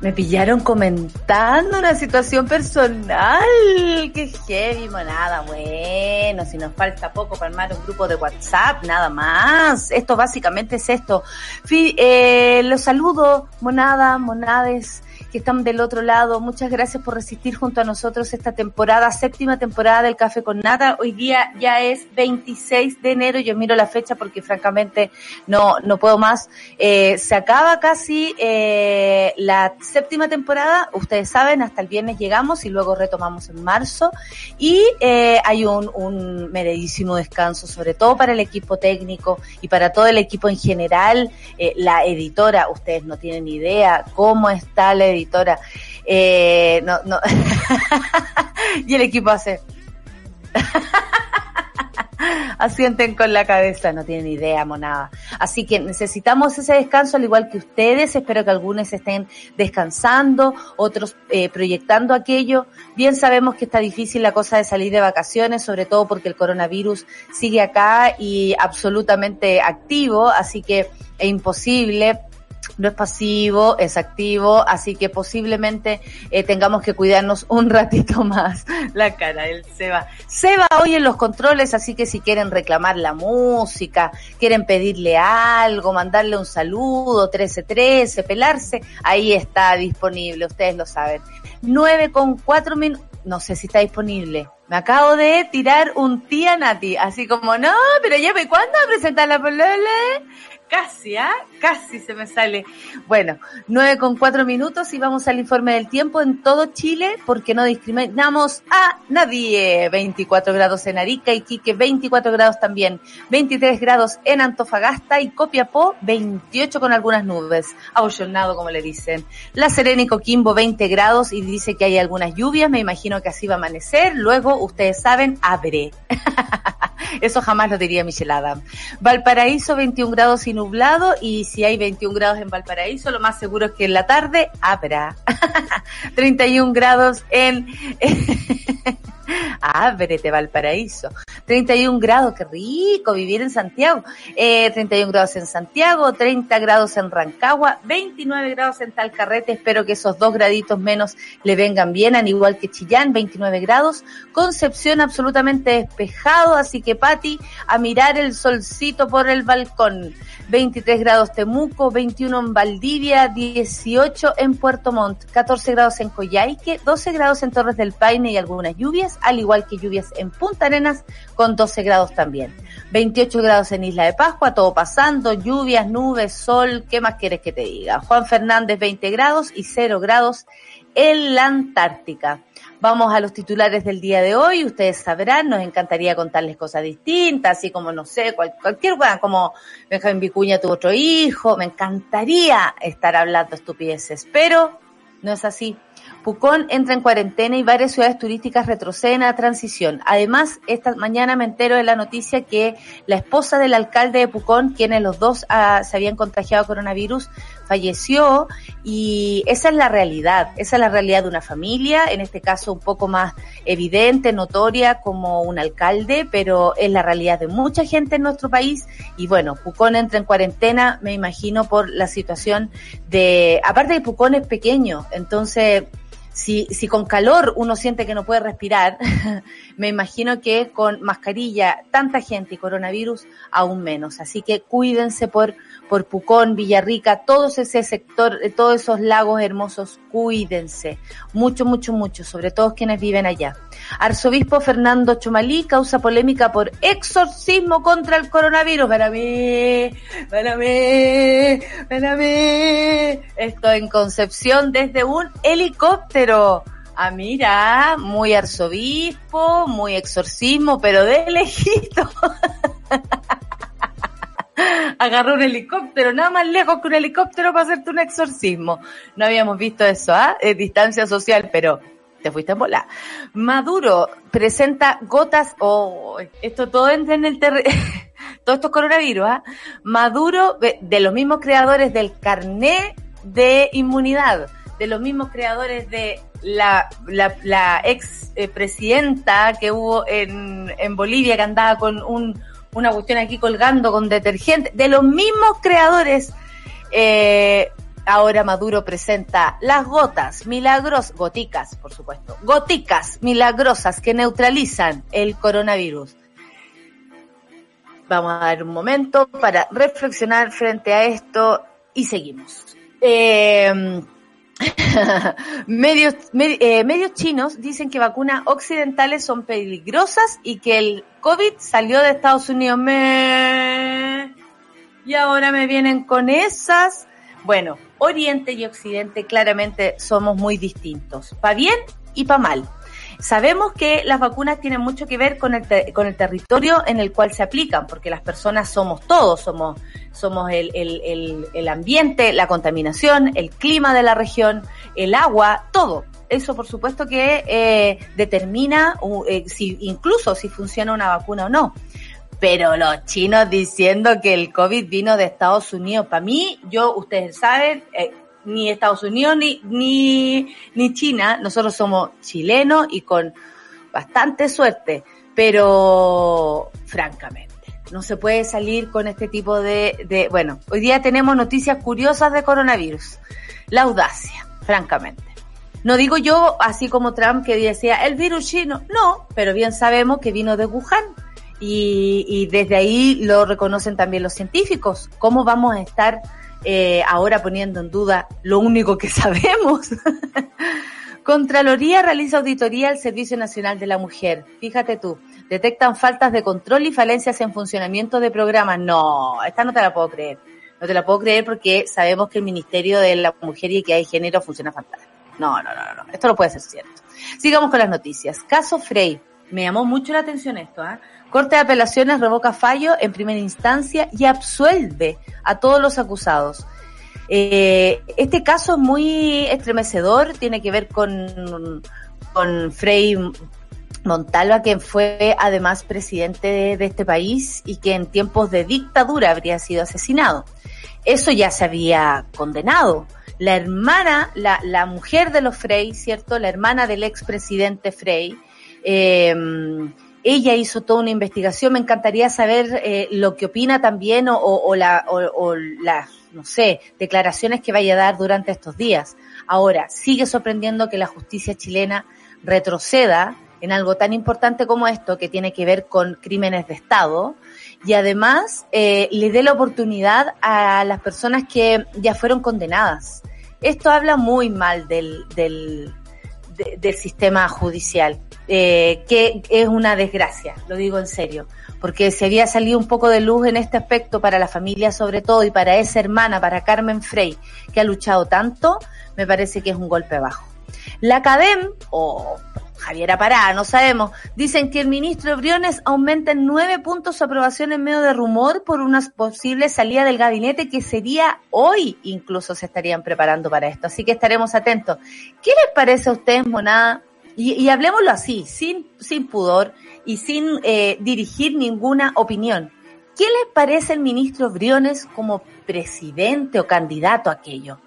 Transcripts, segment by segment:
Me pillaron comentando una situación personal. Qué heavy, monada. Bueno, si nos falta poco para armar un grupo de WhatsApp, nada más. Esto básicamente es esto. eh, los saludo, monada, monades que están del otro lado. Muchas gracias por resistir junto a nosotros esta temporada, séptima temporada del Café con Nada. Hoy día ya es 26 de enero. Yo miro la fecha porque francamente no, no puedo más. Eh, se acaba casi eh, la séptima temporada. Ustedes saben, hasta el viernes llegamos y luego retomamos en marzo. Y eh, hay un, un merecísimo descanso, sobre todo para el equipo técnico y para todo el equipo en general. Eh, la editora, ustedes no tienen idea cómo está la editora eh, no, no. y el equipo hace. Asienten con la cabeza, no tienen idea, monada. Así que necesitamos ese descanso, al igual que ustedes. Espero que algunos estén descansando, otros eh, proyectando aquello. Bien sabemos que está difícil la cosa de salir de vacaciones, sobre todo porque el coronavirus sigue acá y absolutamente activo, así que es imposible no es pasivo, es activo, así que posiblemente eh, tengamos que cuidarnos un ratito más. La cara del Seba. Seba hoy en los controles, así que si quieren reclamar la música, quieren pedirle algo, mandarle un saludo, 1313, pelarse, ahí está disponible, ustedes lo saben. 9 con 4 minutos, no sé si está disponible. Me acabo de tirar un tía Nati, así como, no, pero ya me, ¿cuándo va a presentar la polole? Casi, ¿ah? Casi se me sale. Bueno, nueve con cuatro minutos y vamos al informe del tiempo en todo Chile porque no discriminamos a nadie. 24 grados en Arica, y Quique, 24 grados también. 23 grados en Antofagasta y Copiapó 28 con algunas nubes. Abollonado como le dicen. La Serena y Coquimbo 20 grados y dice que hay algunas lluvias. Me imagino que así va a amanecer. Luego, ustedes saben, abre. Eso jamás lo diría Michelle. Valparaíso 21 grados y nublado y si hay 21 grados en Valparaíso, lo más seguro es que en la tarde habrá 31 grados en Ábrete Valparaíso. 31 grados, qué rico vivir en Santiago. Eh, 31 grados en Santiago, 30 grados en Rancagua, 29 grados en Talcarrete. Espero que esos dos graditos menos le vengan bien, al igual que Chillán, 29 grados. Concepción absolutamente despejado, así que Pati, a mirar el solcito por el balcón. 23 grados Temuco, 21 en Valdivia, 18 en Puerto Montt, 14 grados en Coyhaique, 12 grados en Torres del Paine y algunas lluvias, al igual que lluvias en Punta Arenas con 12 grados también. 28 grados en Isla de Pascua, todo pasando, lluvias, nubes, sol, ¿qué más quieres que te diga? Juan Fernández 20 grados y 0 grados en la Antártica. Vamos a los titulares del día de hoy. Ustedes sabrán, nos encantaría contarles cosas distintas, así como, no sé, cual, cualquier cosa, como Benjamín Vicuña tuvo otro hijo. Me encantaría estar hablando estupideces, pero no es así. Pucón entra en cuarentena y varias ciudades turísticas retroceden a transición. Además, esta mañana me entero de la noticia que la esposa del alcalde de Pucón, quienes los dos ah, se habían contagiado coronavirus, falleció y esa es la realidad, esa es la realidad de una familia, en este caso un poco más evidente, notoria como un alcalde, pero es la realidad de mucha gente en nuestro país y bueno, Pucón entra en cuarentena, me imagino por la situación de, aparte de Pucón es pequeño, entonces si, si con calor uno siente que no puede respirar, me imagino que con mascarilla, tanta gente y coronavirus, aún menos. Así que cuídense por, por Pucón, Villarrica, todo ese sector, eh, todos esos lagos hermosos, cuídense. Mucho, mucho, mucho, sobre todo quienes viven allá. Arzobispo Fernando Chomalí causa polémica por exorcismo contra el coronavirus. Para mí, para mí, para mí. Esto en Concepción desde un helicóptero. Ah, mira, muy arzobispo, muy exorcismo, pero de lejito. Agarró un helicóptero, nada más lejos que un helicóptero para hacerte un exorcismo. No habíamos visto eso, ¿ah? distancia social, pero te fuiste en bola. Maduro presenta gotas, oh, esto todo entra en el terreno, todo esto es coronavirus, ¿ah? Maduro, de los mismos creadores del carné de inmunidad, de los mismos creadores de la, la, ex eh, que hubo en, en Bolivia que andaba con un, una cuestión aquí colgando con detergente, de los mismos creadores, eh, ahora Maduro presenta las gotas milagros, goticas, por supuesto, goticas milagrosas que neutralizan el coronavirus. Vamos a dar un momento para reflexionar frente a esto y seguimos. Eh, medios, eh, medios chinos dicen que vacunas occidentales son peligrosas y que el COVID salió de Estados Unidos. Me... Y ahora me vienen con esas. Bueno, Oriente y Occidente claramente somos muy distintos, para bien y para mal. Sabemos que las vacunas tienen mucho que ver con el, con el territorio en el cual se aplican, porque las personas somos todos, somos, somos el, el, el, ambiente, la contaminación, el clima de la región, el agua, todo. Eso por supuesto que eh, determina eh, si, incluso si funciona una vacuna o no. Pero los chinos diciendo que el COVID vino de Estados Unidos, para mí, yo, ustedes saben, eh, ni Estados Unidos ni, ni, ni China, nosotros somos chilenos y con bastante suerte, pero francamente, no se puede salir con este tipo de, bueno, hoy día tenemos noticias curiosas de coronavirus, la audacia, francamente. No digo yo, así como Trump que decía, el virus chino, no, pero bien sabemos que vino de Wuhan. Y, y desde ahí lo reconocen también los científicos. ¿Cómo vamos a estar eh, ahora poniendo en duda lo único que sabemos. Contraloría realiza auditoría al Servicio Nacional de la Mujer. Fíjate tú, detectan faltas de control y falencias en funcionamiento de programas. No, esta no te la puedo creer. No te la puedo creer porque sabemos que el Ministerio de la Mujer y que hay género funciona fantástico. No, no, no, no, esto no puede ser cierto. Sigamos con las noticias. Caso Frey. Me llamó mucho la atención esto, ¿ah? Corte de Apelaciones revoca fallo en primera instancia y absuelve a todos los acusados. Eh, este caso es muy estremecedor, tiene que ver con, con Frei Montalva, quien fue además presidente de, este país y que en tiempos de dictadura habría sido asesinado. Eso ya se había condenado. La hermana, la, la mujer de los Frey, ¿cierto? La hermana del expresidente Frey, eh, ella hizo toda una investigación. Me encantaría saber eh, lo que opina también o, o, la, o, las, no sé, declaraciones que vaya a dar durante estos días. Ahora, sigue sorprendiendo que la justicia chilena retroceda en algo tan importante como esto, que tiene que ver con crímenes de Estado, y además eh, le dé la oportunidad a las personas que ya fueron condenadas. Esto habla muy mal del, del, del sistema judicial eh, que es una desgracia, lo digo en serio, porque se había salido un poco de luz en este aspecto para la familia sobre todo y para esa hermana, para Carmen Frey, que ha luchado tanto, me parece que es un golpe bajo. La CADEM, o Javiera Pará, no sabemos, dicen que el ministro Briones aumenta en nueve puntos su aprobación en medio de rumor por una posible salida del gabinete que sería hoy, incluso se estarían preparando para esto. Así que estaremos atentos. ¿Qué les parece a ustedes, Monada? Y, y hablemoslo así, sin, sin pudor y sin eh, dirigir ninguna opinión. ¿Qué les parece el ministro Briones como presidente o candidato a aquello?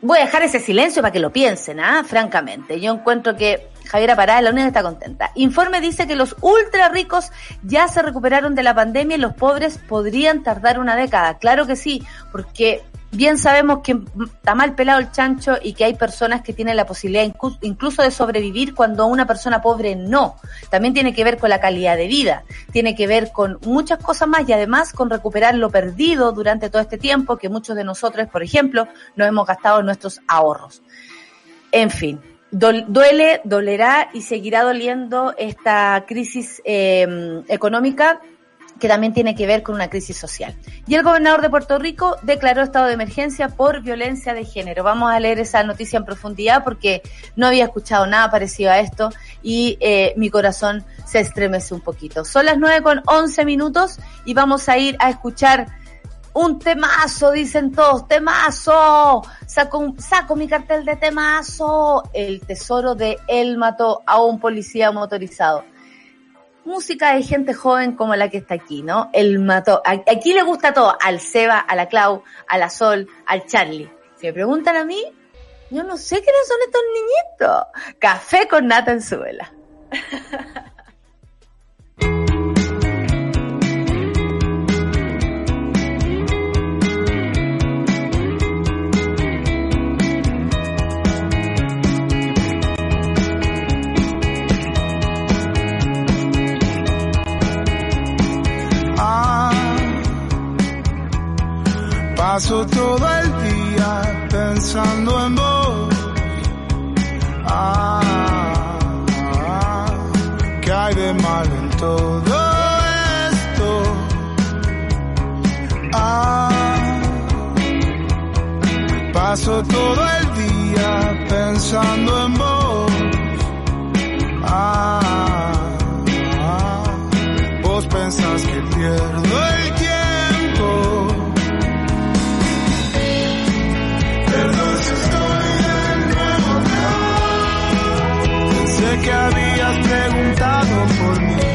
Voy a dejar ese silencio para que lo piensen, ¿ah? Francamente. Yo encuentro que Javiera Pará, la UNED está contenta. Informe dice que los ultra ricos ya se recuperaron de la pandemia y los pobres podrían tardar una década. Claro que sí, porque bien sabemos que está mal pelado el chancho y que hay personas que tienen la posibilidad incluso de sobrevivir cuando una persona pobre no. También tiene que ver con la calidad de vida, tiene que ver con muchas cosas más y además con recuperar lo perdido durante todo este tiempo que muchos de nosotros, por ejemplo, nos hemos gastado nuestros ahorros. En fin, duele, dolerá y seguirá doliendo esta crisis eh, económica que también tiene que ver con una crisis social. Y el gobernador de Puerto Rico declaró estado de emergencia por violencia de género. Vamos a leer esa noticia en profundidad porque no había escuchado nada parecido a esto y eh, mi corazón se estremece un poquito. Son las nueve con once minutos y vamos a ir a escuchar un temazo, dicen todos, temazo. Saco, saco mi cartel de temazo. El tesoro de él mató a un policía motorizado música de gente joven como la que está aquí, ¿no? El mató. Aquí le gusta todo, al Seba, a la Clau, a la Sol, al Charlie. Si me preguntan a mí, yo no sé quiénes son estos niñitos. Café con nata en suela. Paso todo el día pensando en vos. Ah, ¿qué hay de malo en todo esto? Ah, paso todo el día pensando en vos. Ah, vos pensás que pierdo el tiempo. Que habías preguntado por mí.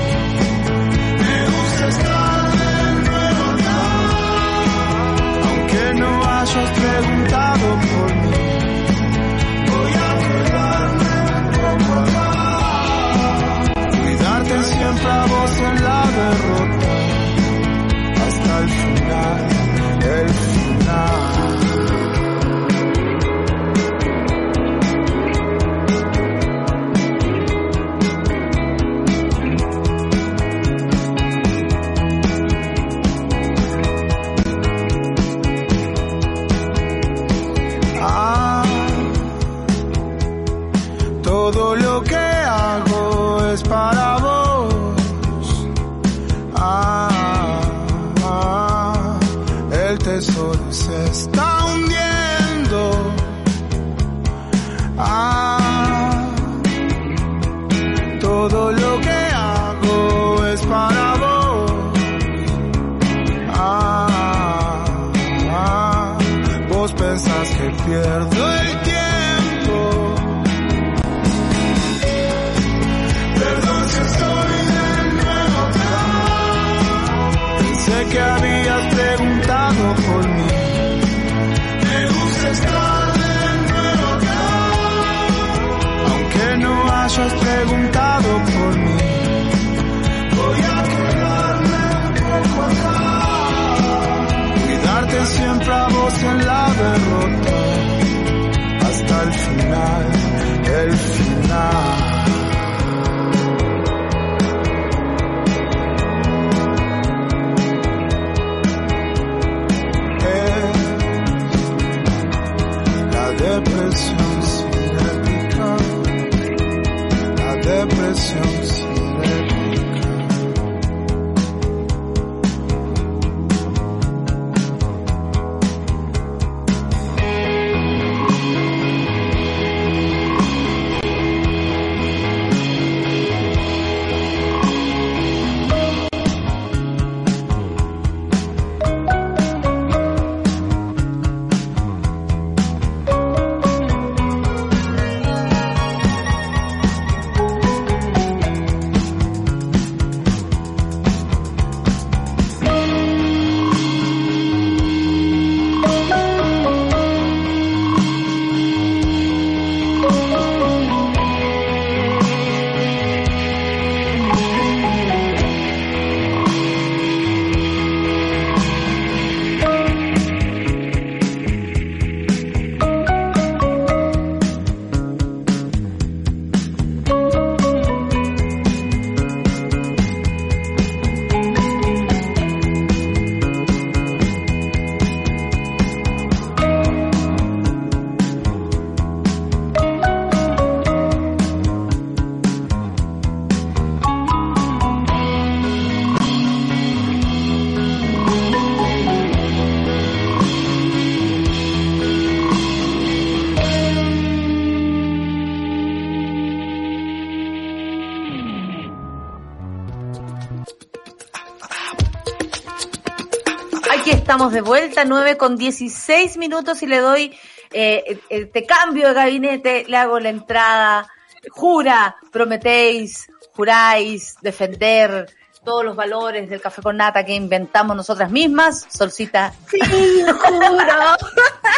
Estamos de vuelta, 9 con 16 minutos y le doy, eh, este cambio de gabinete, le hago la entrada, jura, prometéis, juráis defender todos los valores del café con nata que inventamos nosotras mismas, Solcita. Sí, juro.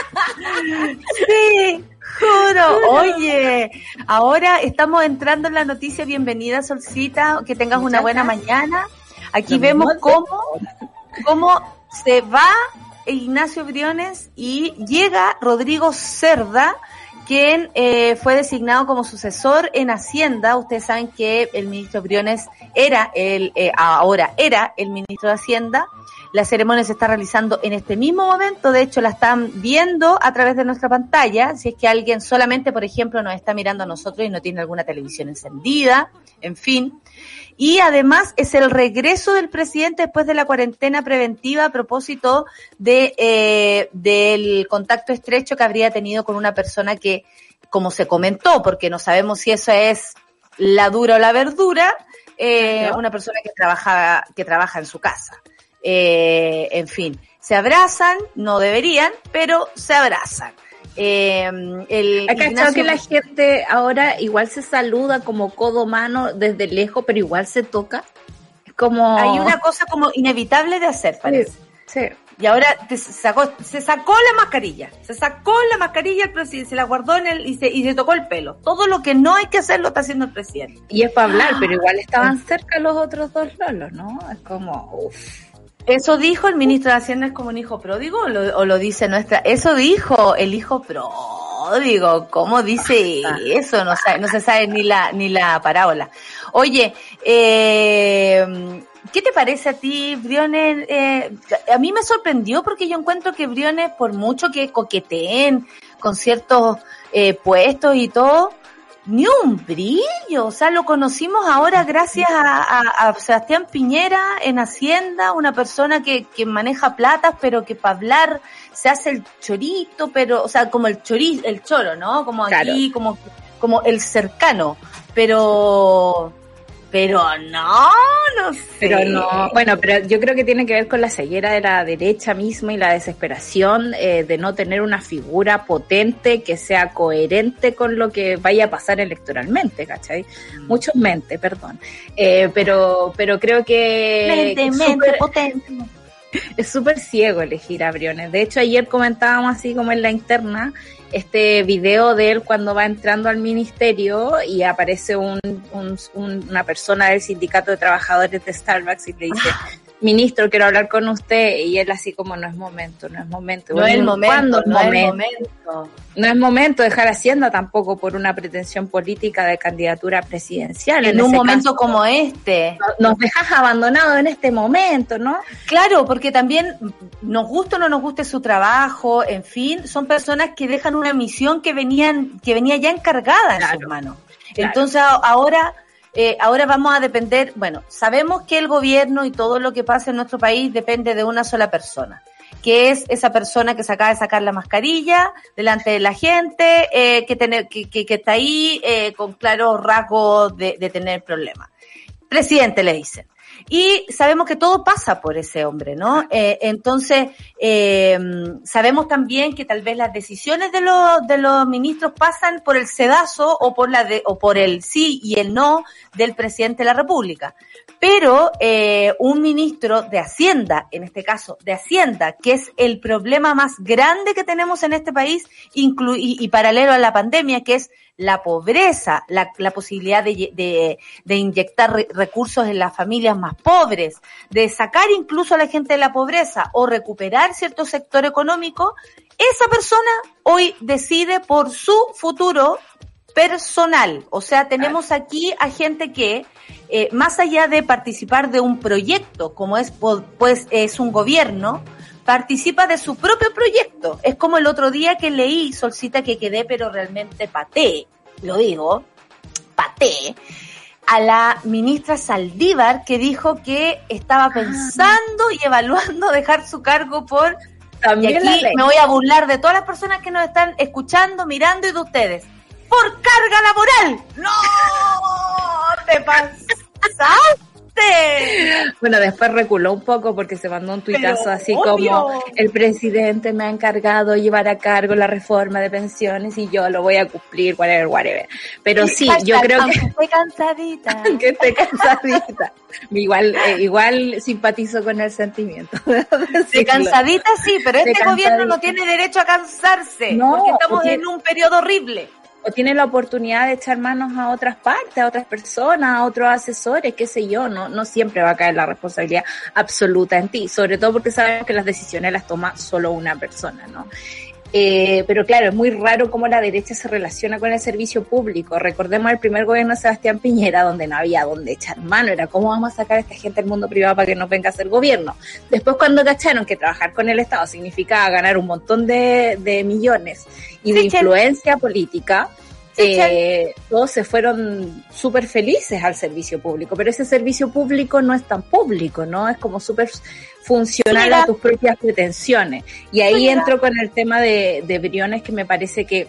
sí, juro. Oye, ahora estamos entrando en la noticia. Bienvenida, Solcita. Que tengas una buena mañana. Aquí vemos cómo, cómo se va Ignacio Briones y llega Rodrigo Cerda, quien eh, fue designado como sucesor en Hacienda. Ustedes saben que el ministro Briones era el, eh, ahora era el ministro de Hacienda. La ceremonia se está realizando en este mismo momento, de hecho la están viendo a través de nuestra pantalla, si es que alguien solamente, por ejemplo, nos está mirando a nosotros y no tiene alguna televisión encendida, en fin. Y además es el regreso del presidente después de la cuarentena preventiva a propósito de eh, del contacto estrecho que habría tenido con una persona que, como se comentó, porque no sabemos si eso es la dura o la verdura, eh, una persona que trabaja, que trabaja en su casa. Eh, en fin, se abrazan, no deberían, pero se abrazan. Eh, el Ignacio... que la gente ahora igual se saluda como codo mano desde lejos, pero igual se toca? Como... Hay una cosa como inevitable de hacer, parece. Sí. Y ahora se sacó, se sacó la mascarilla, se sacó la mascarilla el presidente, se la guardó en el y se, y se tocó el pelo. Todo lo que no hay que hacer lo está haciendo el presidente. Y es para hablar, pero igual estaban cerca los otros dos lolos, ¿no? Es como, uff. Eso dijo el ministro de Hacienda es como un hijo pródigo o lo, o lo dice nuestra. Eso dijo el hijo pródigo. ¿Cómo dice eso? No, no se sabe ni la ni la parábola. Oye, eh, ¿qué te parece a ti, Briones? Eh, a mí me sorprendió porque yo encuentro que Briones, por mucho que coqueteen con ciertos eh, puestos y todo, ni un brillo, o sea, lo conocimos ahora gracias a, Sebastián Piñera en Hacienda, una persona que, que maneja platas, pero que para hablar se hace el chorito, pero, o sea, como el chorizo, el choro, ¿no? Como aquí, como, como el cercano, pero pero no, no sé. Pero no, bueno, pero yo creo que tiene que ver con la ceguera de la derecha misma y la desesperación eh, de no tener una figura potente que sea coherente con lo que vaya a pasar electoralmente, ¿cachai? Mm. Muchos mente, perdón. Eh, pero, pero creo que... Mente, mente, potente. Es súper ciego elegir a Briones. De hecho, ayer comentábamos así como en la interna este video de él cuando va entrando al ministerio y aparece un, una persona del sindicato de trabajadores de Starbucks y le dice, ministro, quiero hablar con usted. Y él así como, no es momento, no es momento. No es momento, no es momento. No es momento dejar Hacienda tampoco por una pretensión política de candidatura presidencial. En, un momento como este. Nos dejas abandonados en este momento, ¿no? Claro, porque también nos gusta o no nos guste su trabajo, en fin, son personas que dejan una misión que venían, que venía ya encargada en su hermano. Entonces ahora eh, ahora vamos a depender, bueno, sabemos que el gobierno y todo lo que pasa en nuestro país depende de una sola persona, que es esa persona que se acaba de sacar la mascarilla delante de la gente, eh, que, tener, que, que, está ahí eh, con claros rasgos de, de tener problemas. Presidente le dicen. Y sabemos que todo pasa por ese hombre, ¿no? Eh, entonces, eh, sabemos también que tal vez las decisiones de los, de los ministros pasan por el sedazo o por la de, o por el sí y el no del presidente de la República. Pero eh, un ministro de Hacienda, en este caso de Hacienda, que es el problema más grande que tenemos en este país, y, y paralelo a la pandemia, que es la pobreza, la, la posibilidad de, de, de, inyectar recursos en las familias más pobres, de sacar incluso a la gente de la pobreza o recuperar cierto sector económico, esa persona hoy decide por su futuro personal. O sea, tenemos aquí a gente que, eh, más allá de participar de un proyecto, como es, pues, es un gobierno, participa de su propio proyecto. Es como el otro día que leí, Solcita, que quedé, pero realmente paté, lo digo, paté, a la ministra Saldívar que dijo que estaba ah. pensando y evaluando dejar su cargo por... También y aquí me voy a burlar de todas las personas que nos están escuchando, mirando y de ustedes. Por carga laboral. No, te pasaste Bueno, después reculó un poco porque se mandó un tuitazo así como el presidente me ha encargado llevar a cargo la reforma de pensiones y yo lo voy a cumplir, whatever, whatever. Pero sí, yo creo que... Estoy cansadita. que esté cansadita. igual, eh, igual simpatizo con el sentimiento. De cansadita sí, pero este gobierno no tiene derecho a cansarse no, porque estamos en un periodo horrible o tiene la oportunidad de echar manos a otras partes, a otras personas, a otros asesores, qué sé yo, no, no siempre va a caer la responsabilidad absoluta en ti, sobre todo porque sabemos que las decisiones las toma solo una persona, ¿no? Eh, pero claro, es muy raro cómo la derecha se relaciona con el servicio público. Recordemos el primer gobierno de Sebastián Piñera, donde no había dónde echar mano, era cómo vamos a sacar a esta gente del mundo privado para que no venga a ser gobierno. Después cuando cacharon que trabajar con el Estado significaba ganar un montón de, millones y de influencia política, eh, todos se fueron súper felices al servicio público, pero ese servicio público no es tan público, ¿no? Es como súper funcional a tus propias pretensiones. Y ahí entro con el tema de, de Briones, que me parece que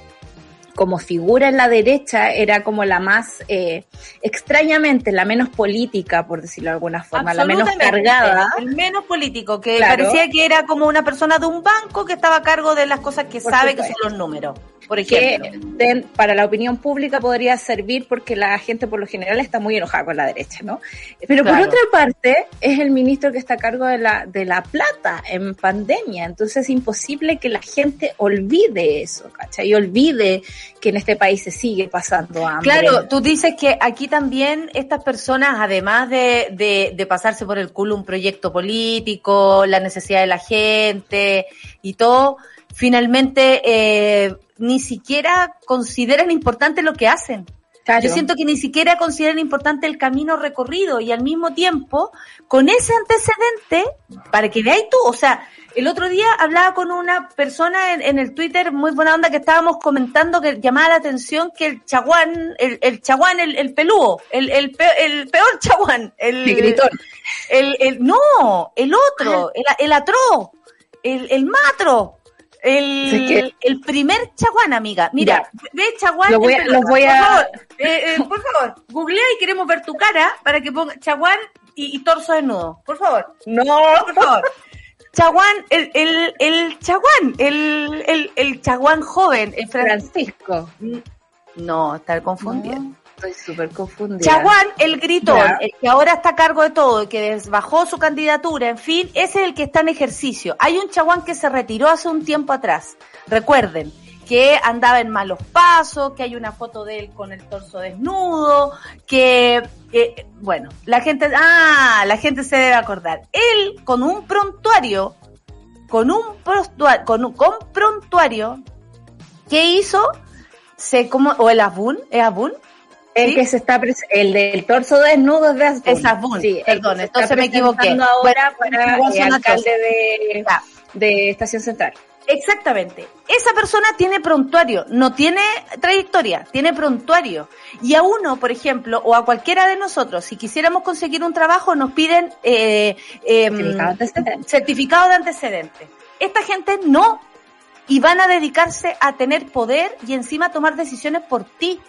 como figura en la derecha era como la más, eh, extrañamente, la menos política, por decirlo de alguna forma, la menos cargada. El menos político, que parecía que era como una persona de un banco que estaba a cargo de las cosas que sabe que son los números. Por ejemplo. Que para la opinión pública podría servir porque la gente por lo general está muy enojada con la derecha, ¿no? Pero por otra parte, es el ministro que está a cargo de la, de la plata en pandemia, entonces es imposible que la gente olvide eso, ¿cachai? Y olvide que en este país se sigue pasando hambre. Claro, tú dices que aquí también estas personas, además de, de, de pasarse por el culo un proyecto político, la necesidad de la gente y todo, finalmente eh, ni siquiera consideran importante lo que hacen. Yo siento que ni siquiera consideran importante el camino recorrido y al mismo tiempo, con ese antecedente, para que veáis tú, o sea, el otro día hablaba con una persona en, el Twitter, muy buena onda, que estábamos comentando que llamaba la atención que el chaguán, el, el chaguán, el, el pelúo, el, el, peor, chaguán, el, el gritón. El, el, no, el otro, el, el atro, el, el matro, el, el primer chaguán, amiga. Mira, ve chaguán. Lo voy a, voy a... Por favor, eh, eh, por favor, googlea y queremos ver tu cara para que ponga chaguán y, torso desnudo. Por favor. No, por favor. Chaguán, el, el, el chaguán, el, el, el chaguán joven, el Francisco. No, está confundiendo. Estoy súper confundida. Chaguán, el gritón, el que ahora está a cargo de todo y que bajó su candidatura, en fin, ese es el que está en ejercicio. Hay un Chaguán que se retiró hace un tiempo atrás. Recuerden que andaba en malos pasos, que hay una foto de él con el torso desnudo, que, bueno, la gente, ah, la gente se debe acordar. Él con un prontuario, con un prontuario, con un con prontuario, ¿qué hizo? Se como, o el Abun, ¿es Abun? El que se está el del torso desnudo de Asbun. Es Asbun, sí, perdón, entonces me equivoqué. ahora para el alcalde de, de Estación Central. Exactamente. Esa persona tiene prontuario, no tiene trayectoria, tiene prontuario. Y a uno, por ejemplo, o a cualquiera de nosotros, si quisiéramos conseguir un trabajo, nos piden eh, eh, certificado, de antecedentes. Esta gente no. Y van a dedicarse a tener poder y encima tomar decisiones por ti.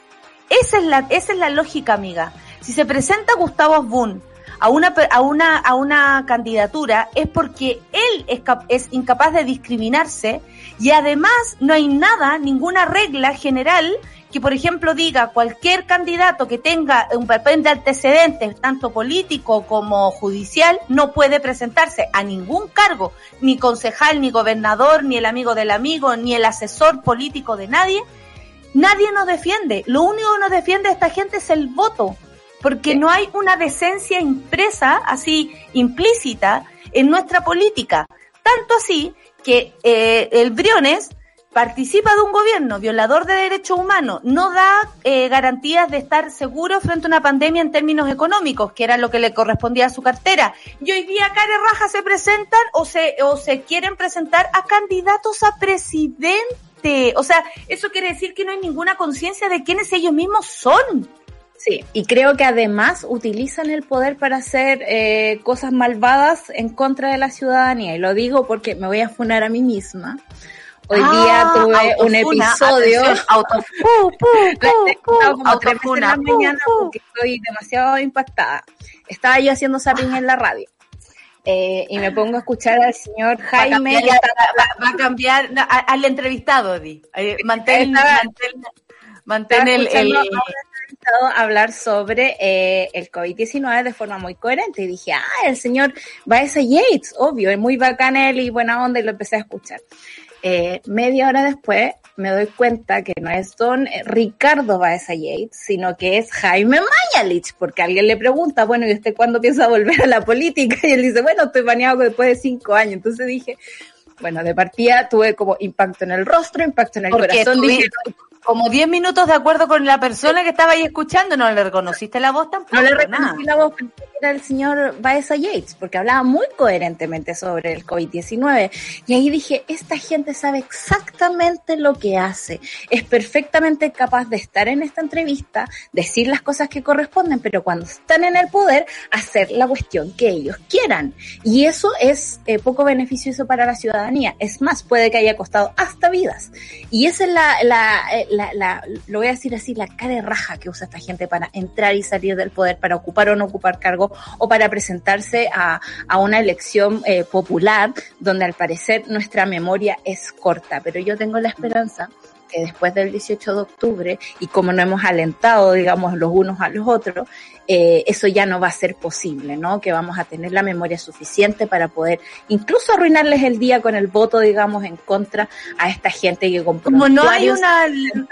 Esa es la, esa es la lógica, amiga. Si se presenta Gustavo Asbun a una, a una, a una candidatura es porque él es, es incapaz de discriminarse y además no hay nada, ninguna regla general que, por ejemplo, diga cualquier candidato que tenga un papel de antecedentes, tanto político como judicial, no puede presentarse a ningún cargo, ni concejal, ni gobernador, ni el amigo del amigo, ni el asesor político de nadie, Nadie nos defiende. Lo único que nos defiende a esta gente es el voto. Porque no hay una decencia impresa, así implícita, en nuestra política. Tanto así que eh, el Briones participa de un gobierno violador de derechos humanos, no da eh, garantías de estar seguro frente a una pandemia en términos económicos, que era lo que le correspondía a su cartera. Y hoy día Care Raja se presentan o se, o se quieren presentar a candidatos a presidente o sea, eso quiere decir que no hay ninguna conciencia de quiénes ellos mismos son. Sí, y creo que además utilizan el poder para hacer eh, cosas malvadas en contra de la ciudadanía. Y lo digo porque me voy a funar a mí misma. Hoy día ah, tuve un episodio. Auto, como tres la mañana porque estoy demasiado impactada. estaba yo haciendo zapping en la radio. Eh, y me pongo a escuchar al señor Jaime. Va a cambiar, va, va a cambiar no, al entrevistado, Di. Eh, Mantén, Estaba- mantén, mantén el, el- entrevistado hablar sobre eh, el COVID-19 de forma muy coherente y dije, ah, el señor Baeza Yates, obvio, es muy bacán él y buena onda y lo empecé a escuchar. Eh, media hora después me doy cuenta que no es don Ricardo Baeza Yates, sino que es Jaime Mañalich, porque alguien le pregunta, bueno, ¿y usted cuándo piensa volver a la política? Y él dice, bueno, estoy baneado después de cinco años. Entonces dije, bueno, de partida tuve como impacto en el rostro, impacto en el porque corazón. Dije, como 10 minutos de acuerdo con la persona que estaba ahí escuchando, no le reconociste la voz tampoco. No le nada. reconocí la voz, pensé que era el señor Baeza Yates, porque hablaba muy coherentemente sobre el COVID-19. Y ahí dije, esta gente sabe exactamente lo que hace. Es perfectamente capaz de estar en esta entrevista, decir las cosas que corresponden, pero cuando están en el poder, hacer la cuestión que ellos quieran. Y eso es eh, poco beneficioso para la ciudadanía. Es más, puede que haya costado hasta vidas. Y esa es la, la, eh, la, la- lo voy a decir así, la cara de raja que usa esta gente para entrar y salir del poder, para ocupar o no ocupar cargo, o para presentarse a, a una elección eh, popular, donde al parecer nuestra memoria es corta. Pero yo tengo la esperanza que después del 18 de octubre, y como no hemos alentado, digamos, los unos a los otros, eh, eso ya no va a ser posible, ¿no? Que vamos a tener la memoria suficiente para poder incluso arruinarles el día con el voto, digamos, en contra a esta gente que. Como no hay una,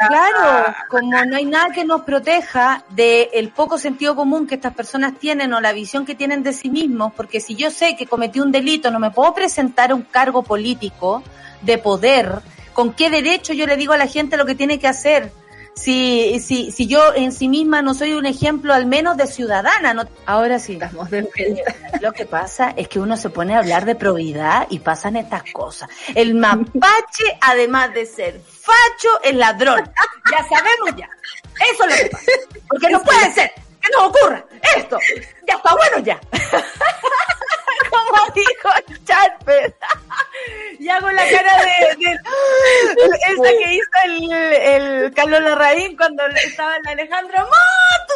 claro, como no hay nada que nos proteja del el poco sentido común que estas personas tienen o la visión que tienen de sí mismos, porque si yo sé que cometí un delito, no me puedo presentar a un cargo político de poder, ¿con qué derecho yo le digo a la gente lo que tiene que hacer? Si, si, si yo en sí misma no soy un ejemplo al menos de ciudadana, no, ahora sí. Estamos de vuelta. Lo que pasa es que uno se pone a hablar de probidad y pasan estas cosas. El mapache, además de ser facho, es ladrón. Ya sabemos ya. Eso es lo que pasa. Porque no puede ser que nos ocurra esto. Ya está bueno ya. Como dijo Charper. Y hago la cara de, de esa que hizo el, el Carlos Larraín cuando estaba en Alejandro ¡Matu!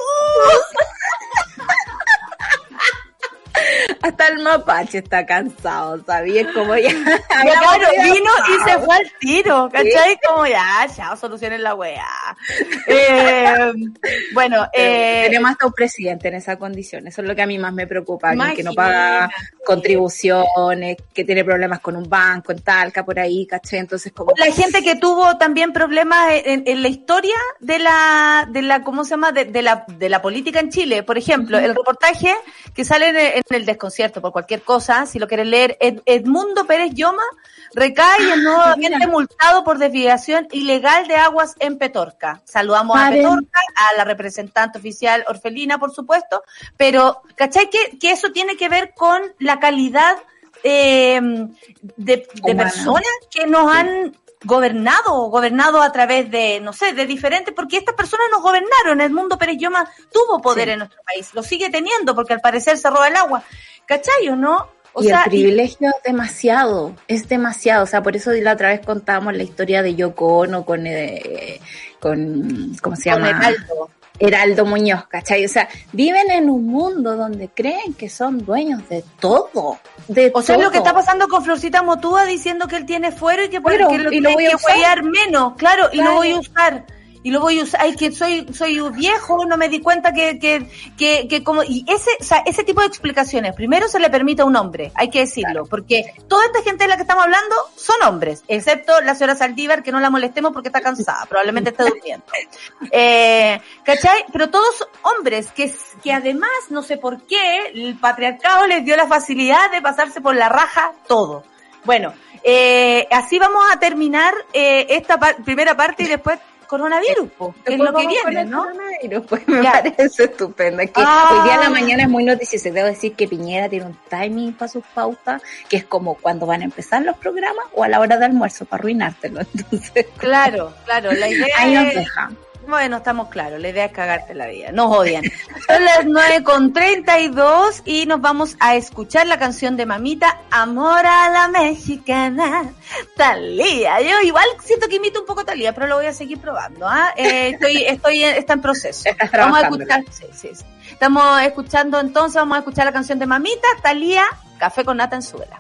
Hasta el mapache está cansado, ¿sabías? Como ya. Ya, vino y se fue al tiro, ¿cachai? Como ya, ya, solucionen la weá. Eh, bueno, eh, Tenemos hasta un presidente en esa condición. Eso es lo que a mí más me preocupa. que no paga contribuciones, que tiene problemas con un banco en Talca, por ahí, ¿cachai? Entonces, como. la gente que tuvo también problemas en, en la historia de la, de la, ¿cómo se llama? De, de la, de la política en Chile. Por ejemplo, el reportaje que sale en en el desconcierto por cualquier cosa, si lo quieren leer, Ed- Edmundo Pérez Yoma recae y es nuevamente multado por desviación ilegal de aguas en Petorca. Saludamos a Paren. Petorca, a la representante oficial Orfelina, por supuesto, pero ¿cachai que, que eso tiene que ver con la calidad eh, de, de personas que nos han gobernado, gobernado a través de, no sé, de diferentes, porque estas personas nos gobernaron, Edmundo Pérez Lloma tuvo poder Sí. en nuestro país, lo sigue teniendo porque al parecer se roba el agua, ¿cachai o no? O y sea, el privilegio es demasiado, es demasiado. O sea, por eso la otra vez contábamos la historia de Yoko Ono con, eh, con ¿cómo se con llama? Heraldo. Heraldo Muñoz, ¿cachai? O sea, viven en un mundo donde creen que son dueños de todo. De O sea, todo. lo que está pasando con Florcita Motúa diciendo que él tiene fuero y que por Claro, que lo y lo tiene voy a usar. menos, claro, y lo voy a usar. Y lo voy a usar, ay, que soy, soy viejo, no me di cuenta que, que, que, que como, y ese, o sea, ese tipo de explicaciones, primero se le permite a un hombre, hay que decirlo, porque toda esta gente de la que estamos hablando son hombres, excepto la señora Saldívar, que no la molestemos porque está cansada, probablemente está durmiendo. Eh, ¿cachai? Pero todos hombres, que, que además, no sé por qué, el patriarcado les dio la facilidad de pasarse por la raja todo. Bueno, eh, así vamos a terminar eh, esta par- primera parte y después coronavirus, po, que es Después lo que viene, ¿no? coronavirus, Pues me Ya. parece estupendo. Es que Ah. hoy día en la mañana es muy noticioso. Debo decir que Piñera tiene un timing para sus pautas, que es como cuando van a empezar los programas o a la hora de almuerzo para arruinártelo. Entonces, Claro, claro, la idea ahí nos es, deja. Bueno, estamos claros, la idea es cagarte la vida, nos odian. Son las 9 con 32 y nos vamos a escuchar la canción de Mamita, Amor a la Mexicana, Talía. Yo igual siento que imito un poco a Talía, pero lo voy a seguir probando. ¿ah? Eh, estoy, estoy, está en proceso. Estás Vamos a escuchar, sí, sí, sí. Estamos escuchando entonces, vamos a escuchar la canción de Mamita, Talía, Café con Nata en Suela.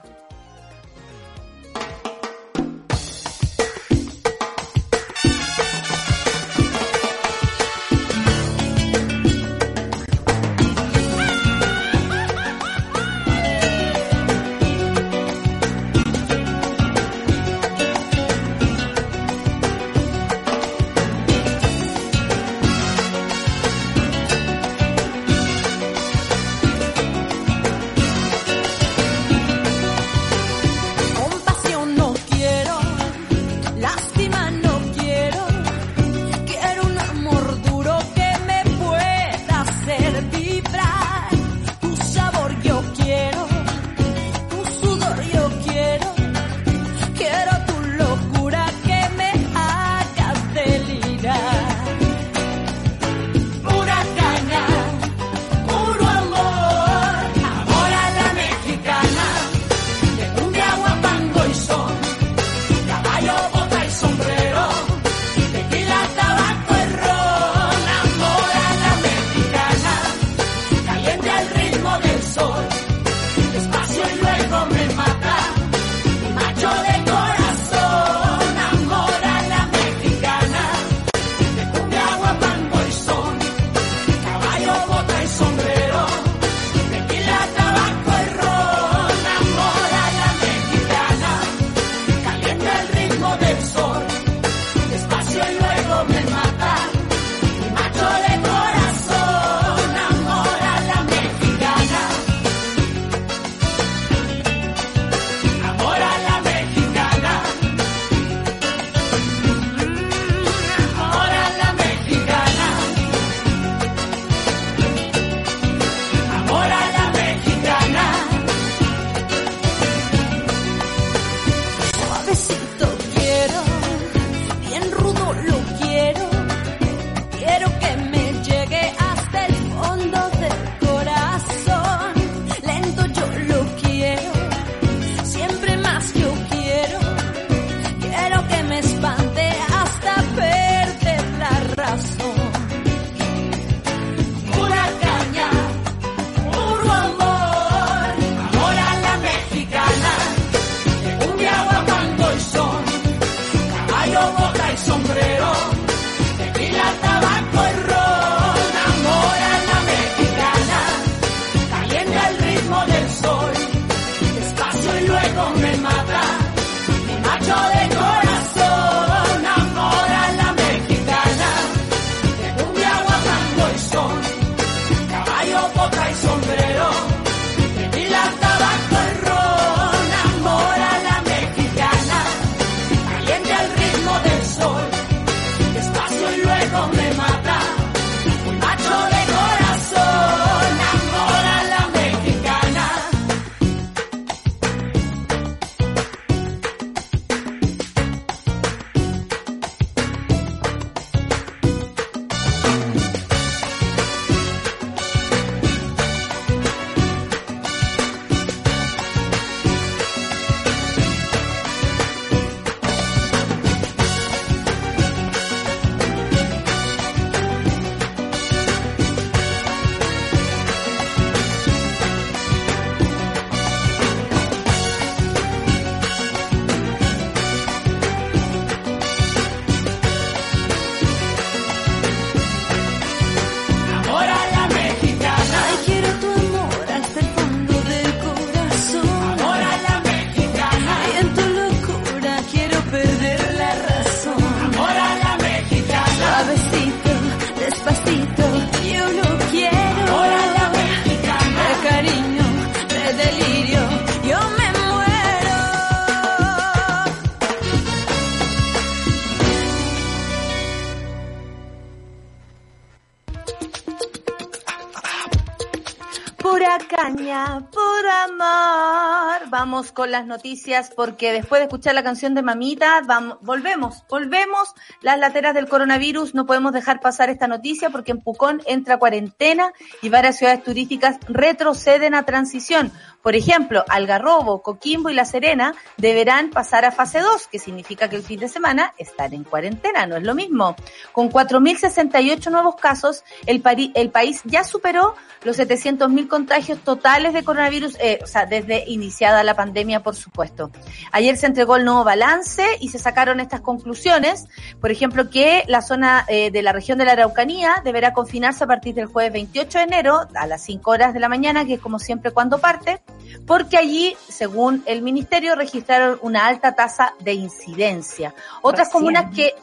Las noticias porque después de escuchar la canción de Mamita, vamos, volvemos, volvemos. Las lateras del coronavirus, no podemos dejar pasar esta noticia porque en Pucón entra cuarentena y varias ciudades turísticas retroceden a transición. Por ejemplo, Algarrobo, Coquimbo y La Serena deberán pasar a fase 2, que significa que el fin de semana están en cuarentena, no es lo mismo. Con 4.068 nuevos casos, el, país ya superó los 700.000 contagios totales de coronavirus, eh, o sea, desde iniciada la pandemia, por supuesto. Ayer se entregó el nuevo balance y se sacaron estas conclusiones. Por ejemplo, que la zona eh, de la región de la Araucanía deberá confinarse a partir del jueves 28 de enero a las 5 horas de la mañana, que es como siempre cuando parte porque allí, según el ministerio, registraron una alta tasa de incidencia. Otras comunas que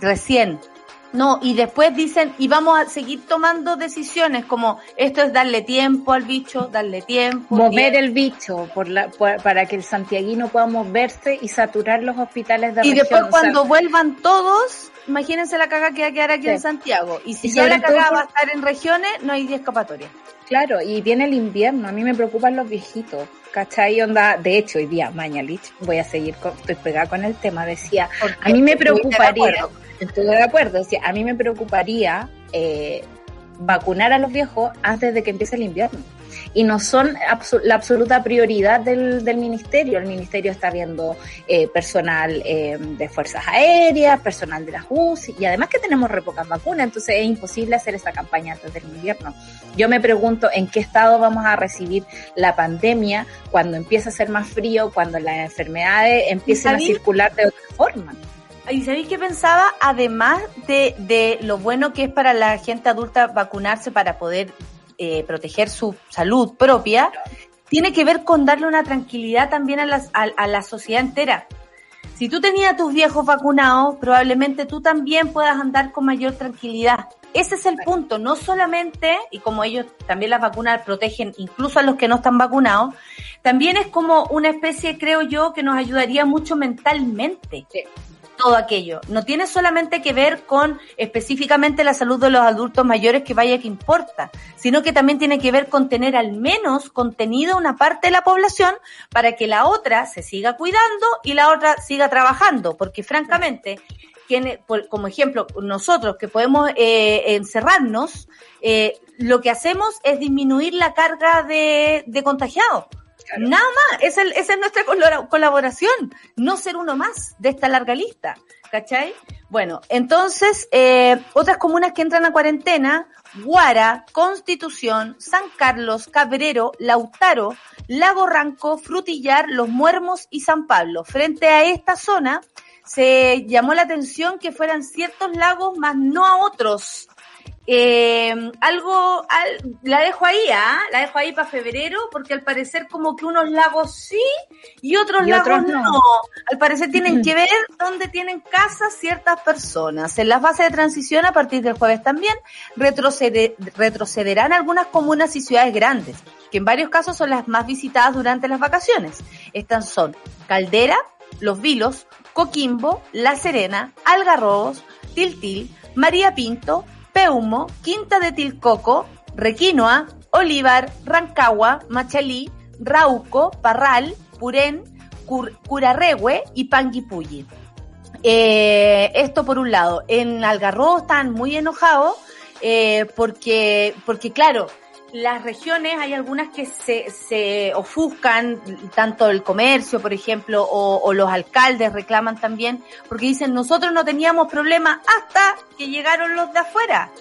recién no, y después dicen, y vamos a seguir tomando decisiones como esto es darle tiempo al bicho, darle tiempo. Mover el bicho por la, para que el santiaguino pueda moverse y saturar los hospitales de Y después cuando vuelvan todos, imagínense la caga que va a quedar aquí en Santiago. Y si ya la caga va a estar en regiones, no hay escapatoria. Claro, y viene el invierno, a mí me preocupan los viejitos, ¿cachai? Onda, de hecho, hoy día, Mañalich, voy a seguir, con, estoy pegada con el tema, decía, a mí me preocuparía, estoy de acuerdo, decía, a mí me preocuparía eh, vacunar a los viejos antes de que empiece el invierno y no son la absoluta prioridad del, del, ministerio. El ministerio está viendo eh, personal eh, de fuerzas aéreas, personal de las UCI y además que tenemos re pocas vacunas, entonces es imposible hacer esa campaña antes del invierno. Yo me pregunto en qué estado vamos a recibir la pandemia cuando empieza a ser más frío, cuando las enfermedades empiecen a circular de otra forma. ¿Y sabéis qué pensaba? Además de, de lo bueno que es para la gente adulta vacunarse para poder eh, proteger su salud propia, tiene que ver con darle una tranquilidad también a, las, a, la sociedad entera. Si tú tenías a tus viejos vacunados, probablemente tú también puedas andar con mayor tranquilidad. Ese es el punto, no solamente, y como ellos también las vacunas protegen incluso a los que no están vacunados, también es como una especie, creo yo, que nos ayudaría mucho mentalmente todo aquello. No tiene solamente que ver con específicamente la salud de los adultos mayores, que vaya que importa, sino que también tiene que ver con tener al menos contenido una parte de la población para que la otra se siga cuidando y la otra siga trabajando, porque francamente, como ejemplo, nosotros que podemos eh, encerrarnos, eh, lo que hacemos es disminuir la carga de, de contagiados. Nada más, esa, es nuestra colaboración, no ser uno más de esta larga lista, ¿cachai? Bueno, entonces, eh, otras comunas que entran a cuarentena, Guara, Constitución, San Carlos, Cabrero, Lautaro, Lago Ranco, Frutillar, Los Muermos y San Pablo. Frente a esta zona, se llamó la atención que fueran ciertos lagos, más no a otros. Eh, algo, la dejo ahí, ¿ah? La dejo ahí para febrero, porque al parecer como que unos lagos sí y otros lagos no. Al parecer tienen que ver dónde tienen casas ciertas personas. En las bases de transición, a partir del jueves también, retrocederán algunas comunas y ciudades grandes, que en varios casos son las más visitadas durante las vacaciones. Estas son Caldera, Los Vilos, Coquimbo, La Serena, Algarrobos, Tiltil, María Pinto, Peumo, Quinta de Tilcoco, Requinoa, Olivar, Rancagua, Machalí, Rauco, Parral, Purén, Curarregüe y Panguipulli. Eh, esto por un lado. En Algarrobo están muy enojados eh, porque, porque claro, las regiones hay algunas que se, se ofuscan, tanto el comercio, por ejemplo, o, los alcaldes reclaman también, porque dicen nosotros no teníamos problema hasta que llegaron los de afuera.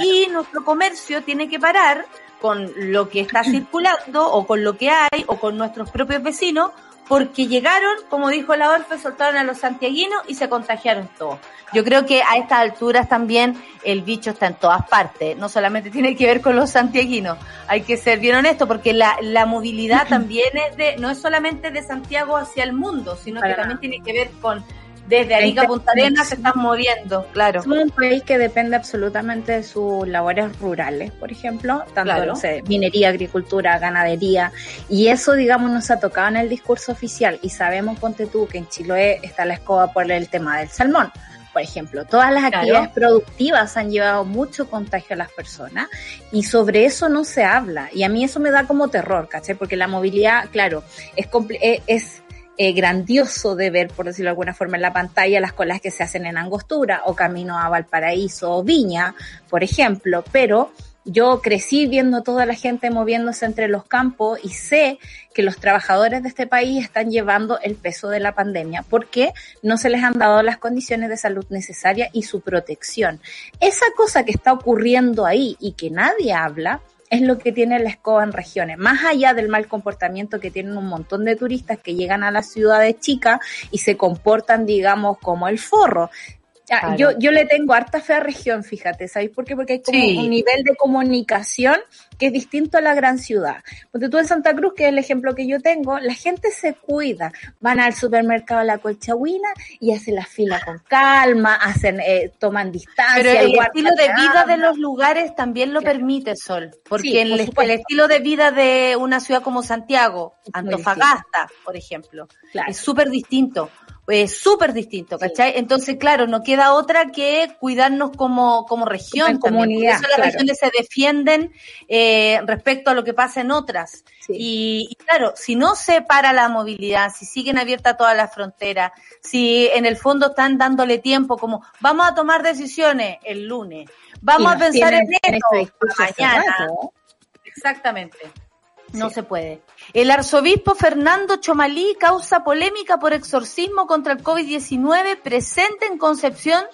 Y nuestro comercio tiene que parar con lo que está circulando o con lo que hay o con nuestros propios vecinos porque llegaron, como dijo la Orfe, soltaron a los santiaguinos y se contagiaron todos. Yo creo que a estas alturas también el bicho está en todas partes, no solamente tiene que ver con los santiaguinos, hay que ser bien honesto porque la, la movilidad también es de, no es solamente de Santiago hacia el mundo, sino que también tiene que ver con desde Arica a Punta Arenas se están moviendo, claro. Somos un país que depende absolutamente de sus labores rurales, por ejemplo, tanto no sé, minería, agricultura, ganadería, y eso, digamos, nos ha tocado en el discurso oficial, y sabemos, ponte tú, que en Chiloé está la escoba por el tema del salmón, por ejemplo. Todas las actividades productivas han llevado mucho contagio a las personas y sobre eso no se habla. Y a mí eso me da como terror, ¿cachai? Porque la movilidad, claro, es, eh, es eh, grandioso de ver, por decirlo de alguna forma, en la pantalla las colas que se hacen en Angostura o camino a Valparaíso o Viña, por ejemplo, pero yo crecí viendo toda la gente moviéndose entre los campos y sé que los trabajadores de este país están llevando el peso de la pandemia porque no se les han dado las condiciones de salud necesarias y su protección. Esa cosa que está ocurriendo ahí y que nadie habla, es lo que tiene la escoba en regiones, más allá del mal comportamiento que tienen un montón de turistas que llegan a las ciudades chicas y se comportan, digamos, como el forro. Yo, yo le tengo harta fe a región, fíjate, ¿sabéis por qué? Porque hay como un nivel de comunicación que es distinto a la gran ciudad. Porque tú en Santa Cruz, que es el ejemplo que yo tengo, la gente se cuida, van al supermercado a la Colchahuina y hacen la fila con calma, hacen, eh, toman distancia. Pero el estilo de vida de los lugares también lo permite, Sol, porque el, estilo de vida de una ciudad como Santiago, Antofagasta, por ejemplo, es súper distinto es súper distinto, ¿cachai? Entonces, claro, no queda otra que cuidarnos como, como región. Como comunidad. Por eso las regiones se defienden eh, respecto a lo que pasa en otras. Y, claro, si no se para la movilidad, si siguen abiertas todas las fronteras, si en el fondo están dándole tiempo como vamos a tomar decisiones el lunes, vamos a pensar en esto mañana. Exactamente. No se puede. El arzobispo Fernando Chomalí causa polémica por exorcismo contra el COVID-19 presente en Concepción,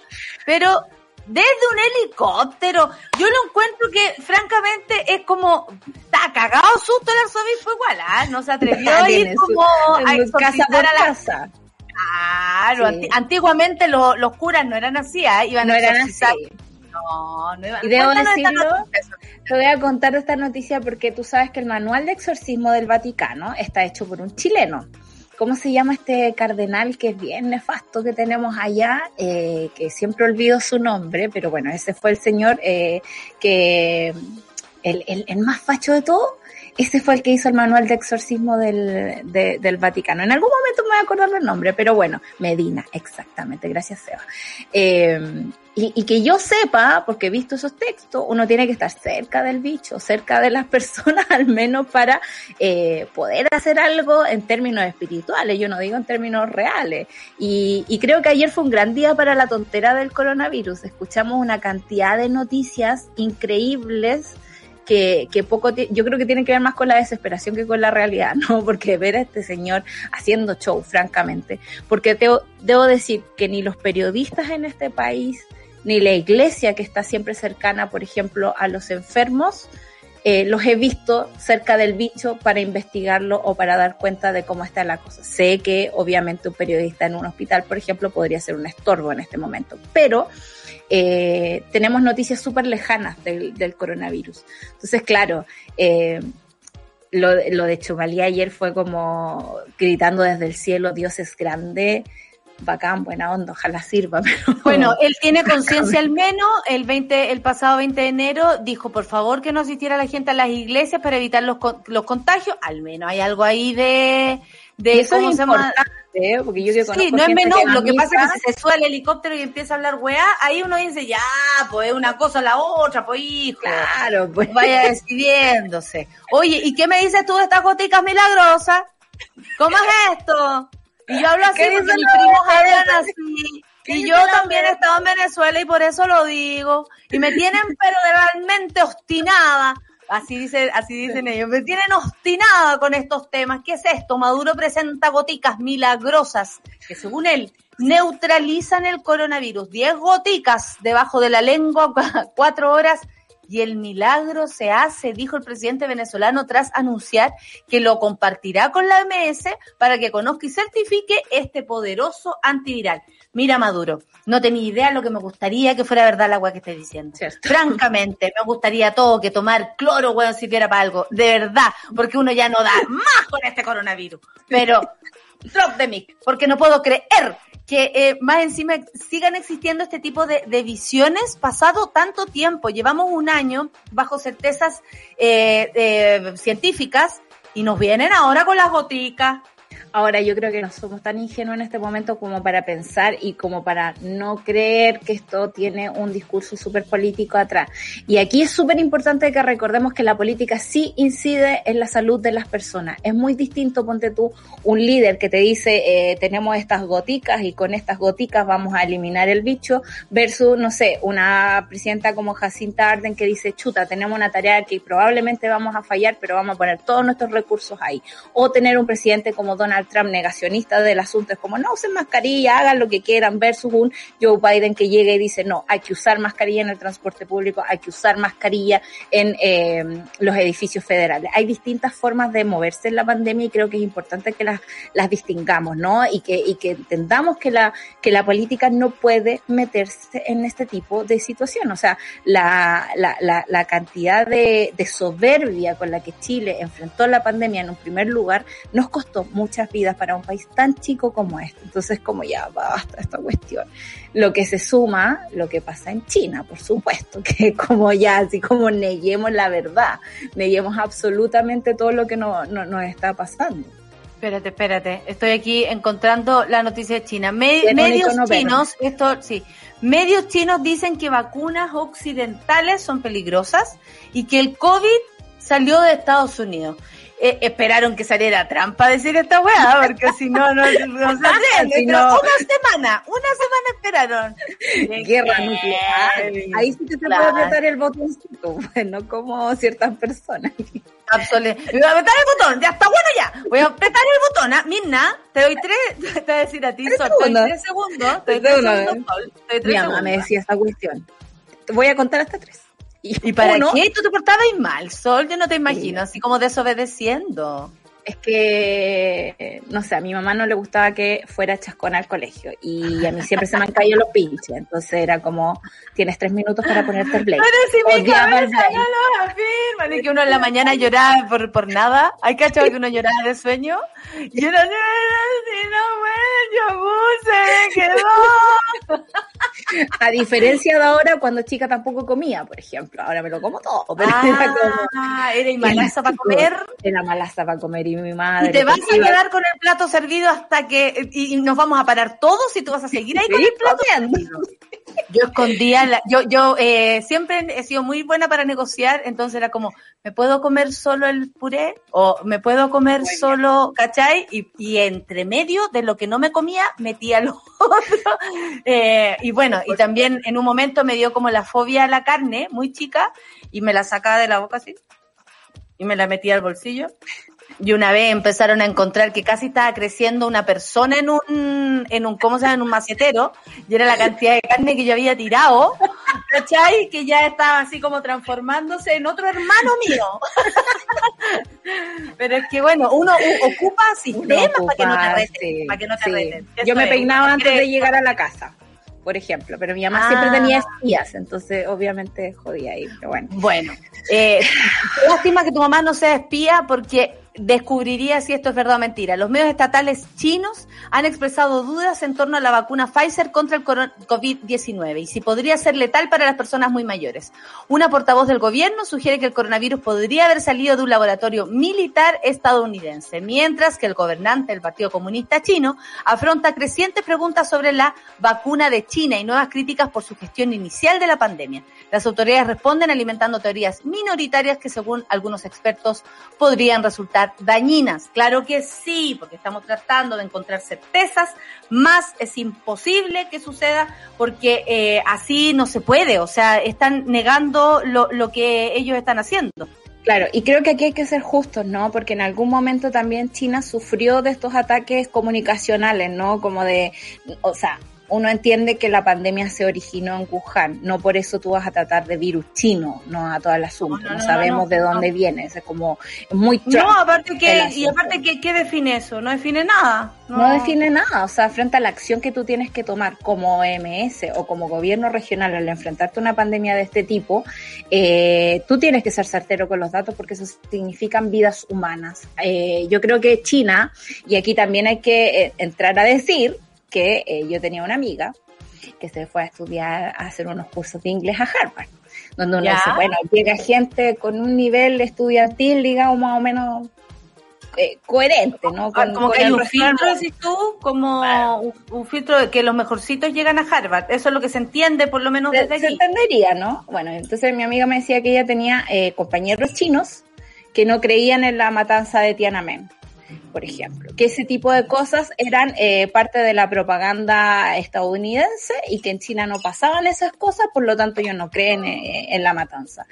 pero desde un helicóptero. Yo lo encuentro que, francamente, es como, está cagado susto el arzobispo igual, ¿ah? No se atrevió a ir como a exorcizar a la casa. Claro, antiguamente los curas no eran así, ¿ah? Iban no a eran así. No, no Y debo decirlo, te voy a contar esta noticia porque tú sabes que el manual de exorcismo del Vaticano está hecho por un chileno. ¿Cómo se llama este cardenal que es bien nefasto que tenemos allá? Eh, que siempre olvido su nombre, pero bueno, ese fue el señor eh, que el, el, el más facho de todo, ese fue el que hizo el manual de exorcismo del, del Vaticano. En algún momento me voy a acordar el nombre, pero bueno, Medina, exactamente, gracias Seba. Eh, y, que yo sepa, porque he visto esos textos, uno tiene que estar cerca del bicho, cerca de las personas, al menos para eh, poder hacer algo en términos espirituales, yo no digo en términos reales. Y, y creo que ayer fue un gran día para la tontera del coronavirus. Escuchamos una cantidad de noticias increíbles que, que poco, yo creo que tiene que ver más con la desesperación que con la realidad, ¿no? Porque ver a este señor haciendo show, francamente. Porque te, debo decir que ni los periodistas en este país, ni la iglesia que está siempre cercana, por ejemplo, a los enfermos, eh, los he visto cerca del bicho para investigarlo o para dar cuenta de cómo está la cosa. Sé que obviamente un periodista en un hospital, por ejemplo, podría ser un estorbo en este momento, pero eh, tenemos noticias súper lejanas del, coronavirus. Entonces, claro, eh, lo, de Chumalí ayer fue como gritando desde el cielo, Dios es grande, bacán, buena onda, ojalá sirva. Bueno, él tiene conciencia al menos, el 20, el pasado 20 de enero dijo, por favor, que no asistiera la gente a las iglesias para evitar los, los contagios, al menos hay algo ahí de... de eso es importante, ¿eh? porque yo que Sí, no es menor, lo que pasa es que si se sube el helicóptero y empieza a hablar weá, ahí uno dice, ya, pues una cosa a la otra, pues hijo. Claro, pues. Vaya decidiéndose. Oye, ¿y qué me dices tú de estas goticas milagrosas? ¿Cómo es esto? Y yo hablo así porque mis primos hablan así. Y yo también he estado en Venezuela y por eso lo digo. Y me tienen pero realmente obstinada. Así dice, así dicen ellos. Me tienen obstinada con estos temas. ¿Qué es esto? Maduro presenta goticas milagrosas que según él neutralizan el coronavirus. Diez goticas debajo de la lengua, cuatro horas y el milagro se hace, dijo el presidente venezolano tras anunciar que lo compartirá con la MS para que conozca y certifique este poderoso antiviral. Mira Maduro, no tenía idea lo que me gustaría que fuera verdad el agua que estés diciendo. Francamente, me gustaría todo que tomar cloro, si sirviera para algo. De verdad, porque uno ya no da más con este coronavirus. Pero, drop the mic, porque no puedo creer que eh, más encima sigan existiendo este tipo de, visiones pasado tanto tiempo. Llevamos un año bajo certezas eh, científicas y nos vienen ahora con las boticas. Ahora yo creo que no somos tan ingenuos en este momento como para pensar y como para no creer que esto tiene un discurso súper político atrás. Y aquí es súper importante que recordemos que la política sí incide en la salud de las personas. Es muy distinto, ponte tú, un líder que te dice eh, tenemos estas goticas y con estas goticas vamos a eliminar el bicho versus, no sé, una presidenta como Jacinta Arden que dice chuta, tenemos una tarea que probablemente vamos a fallar, pero vamos a poner todos nuestros recursos ahí. O tener un presidente como Donald Trump negacionista del asunto, es como no usen mascarilla, hagan lo que quieran, versus un Joe Biden que llega y dice no, hay que usar mascarilla en el transporte público, hay que usar mascarilla en eh, los edificios federales. Hay distintas formas de moverse en la pandemia y creo que es importante que las, las distingamos, ¿no? Y que, y que entendamos que la, que la política no puede meterse en este tipo de situación. O sea, la, la, la, cantidad de soberbia con la que Chile enfrentó la pandemia en un primer lugar nos costó muchas vidas para un país tan chico como este. Entonces, como ya basta esta cuestión. Lo que se suma, lo que pasa en China, por supuesto, que como ya, así como neguemos la verdad, neguemos absolutamente todo lo que no, no, nos está pasando. Espérate, espérate. Estoy aquí encontrando la noticia de China. medios chinos, esto sí, medios chinos dicen que vacunas occidentales son peligrosas y que el COVID salió de Estados Unidos eh, esperaron que saliera trampa decir esta weá, porque si no, no, no se si no... Una semana, una semana esperaron. Guerra nuclear. Ahí sí que se puede apretar el botoncito, bueno, como ciertas personas. Absolutamente. Voy a apretar el botón, ya está bueno ya. Voy a apretar el botón, ¿ah? Mirna, te doy tres, te voy a decir a ti, Sol, te doy tres segundos. Te doy tres segundos, Sol. Mi mamá me decía esta cuestión. Voy a contar hasta tres. ¿Y, para qué tú te portabas mal, Sol? Yo no te imagino, así como desobedeciendo. Es que, no sé, a mi mamá no le gustaba que fuera chascona al colegio y a mí siempre se me han caído los pinches, entonces era como, tienes tres minutos para ponerte el play. Pero si mi cabeza no lo que uno en la mañana lloraba por, por nada, hay cachado que uno lloraba de sueño, y uno, si no, bueno, se quedó. A diferencia de ahora, cuando chica tampoco comía, por ejemplo. Ahora me lo como todo. Pero ah, era, como, era malaza para comer. Era malaza para comer y mi madre. Y te vas a quedar con el plato servido hasta que. Y, nos vamos a parar todos y tú vas a seguir ahí con el plato servido. Yo escondía, la, yo, yo eh, siempre he sido muy buena para negociar, entonces era como, ¿me puedo comer solo el puré? O ¿me puedo comer solo, cachai? Y, y entre medio de lo que no me comía, metía lo otro. Eh, y bueno, y también en un momento me dio como la fobia a la carne, muy chica, y me la sacaba de la boca así, y me la metía al bolsillo. Y una vez empezaron a encontrar que casi estaba creciendo una persona en un, en un, ¿cómo se llama? En un macetero. Y era la cantidad de carne que yo había tirado. ¿Cachai? Que ya estaba así como transformándose en otro hermano mío. Pero es que bueno, uno ocupa sistemas para que no te reten. Para que no te Yo me peinaba antes de llegar a la casa por ejemplo, pero mi mamá siempre tenía ah. espías, entonces obviamente jodía ahí, pero bueno. Bueno, eh, lástima que tu mamá no sea espía porque descubriría si esto es verdad o mentira. Los medios estatales chinos han expresado dudas en torno a la vacuna Pfizer contra el COVID-19 y si podría ser letal para las personas muy mayores. Una portavoz del gobierno sugiere que el coronavirus podría haber salido de un laboratorio militar estadounidense, mientras que el gobernante del Partido Comunista Chino afronta crecientes preguntas sobre la vacuna de China y nuevas críticas por su gestión inicial de la pandemia. Las autoridades responden alimentando teorías minoritarias que según algunos expertos podrían resultar dañinas. Claro que sí, porque estamos tratando de encontrar certezas, más es imposible que suceda porque eh, así no se puede, o sea, están negando lo, lo que ellos están haciendo. Claro, y creo que aquí hay que ser justos, ¿no? Porque en algún momento también China sufrió de estos ataques comunicacionales, ¿no? Como de, o sea, uno entiende que la pandemia se originó en Wuhan, no por eso tú vas a tratar de virus chino, no a todo el asunto, no, sabemos de dónde viene, es como muy No, aparte que, y aparte que, ¿qué define eso? No define nada. No. define nada, o sea, frente a la acción que tú tienes que tomar como OMS o como gobierno regional al enfrentarte a una pandemia de este tipo, eh, tú tienes que ser certero con los datos porque eso significan vidas humanas. Eh, yo creo que China, y aquí también hay que eh, entrar a decir, que eh, yo tenía una amiga que se fue a estudiar, a hacer unos cursos de inglés a Harvard, donde uno dice, bueno, llega gente con un nivel estudiantil, digamos, más o menos eh, coherente, ¿no? Ah, como que hay un filtro, decís tú, como un, filtro de que los mejorcitos llegan a Harvard. Eso es lo que se entiende, por lo menos desde se, Se entendería, ¿no? Bueno, entonces mi amiga me decía que ella tenía eh, compañeros chinos que no creían en la matanza de Tiananmen por ejemplo, que ese tipo de cosas eran eh, parte de la propaganda estadounidense y que en China no pasaban esas cosas, por lo tanto ellos no creen eh, en la matanza.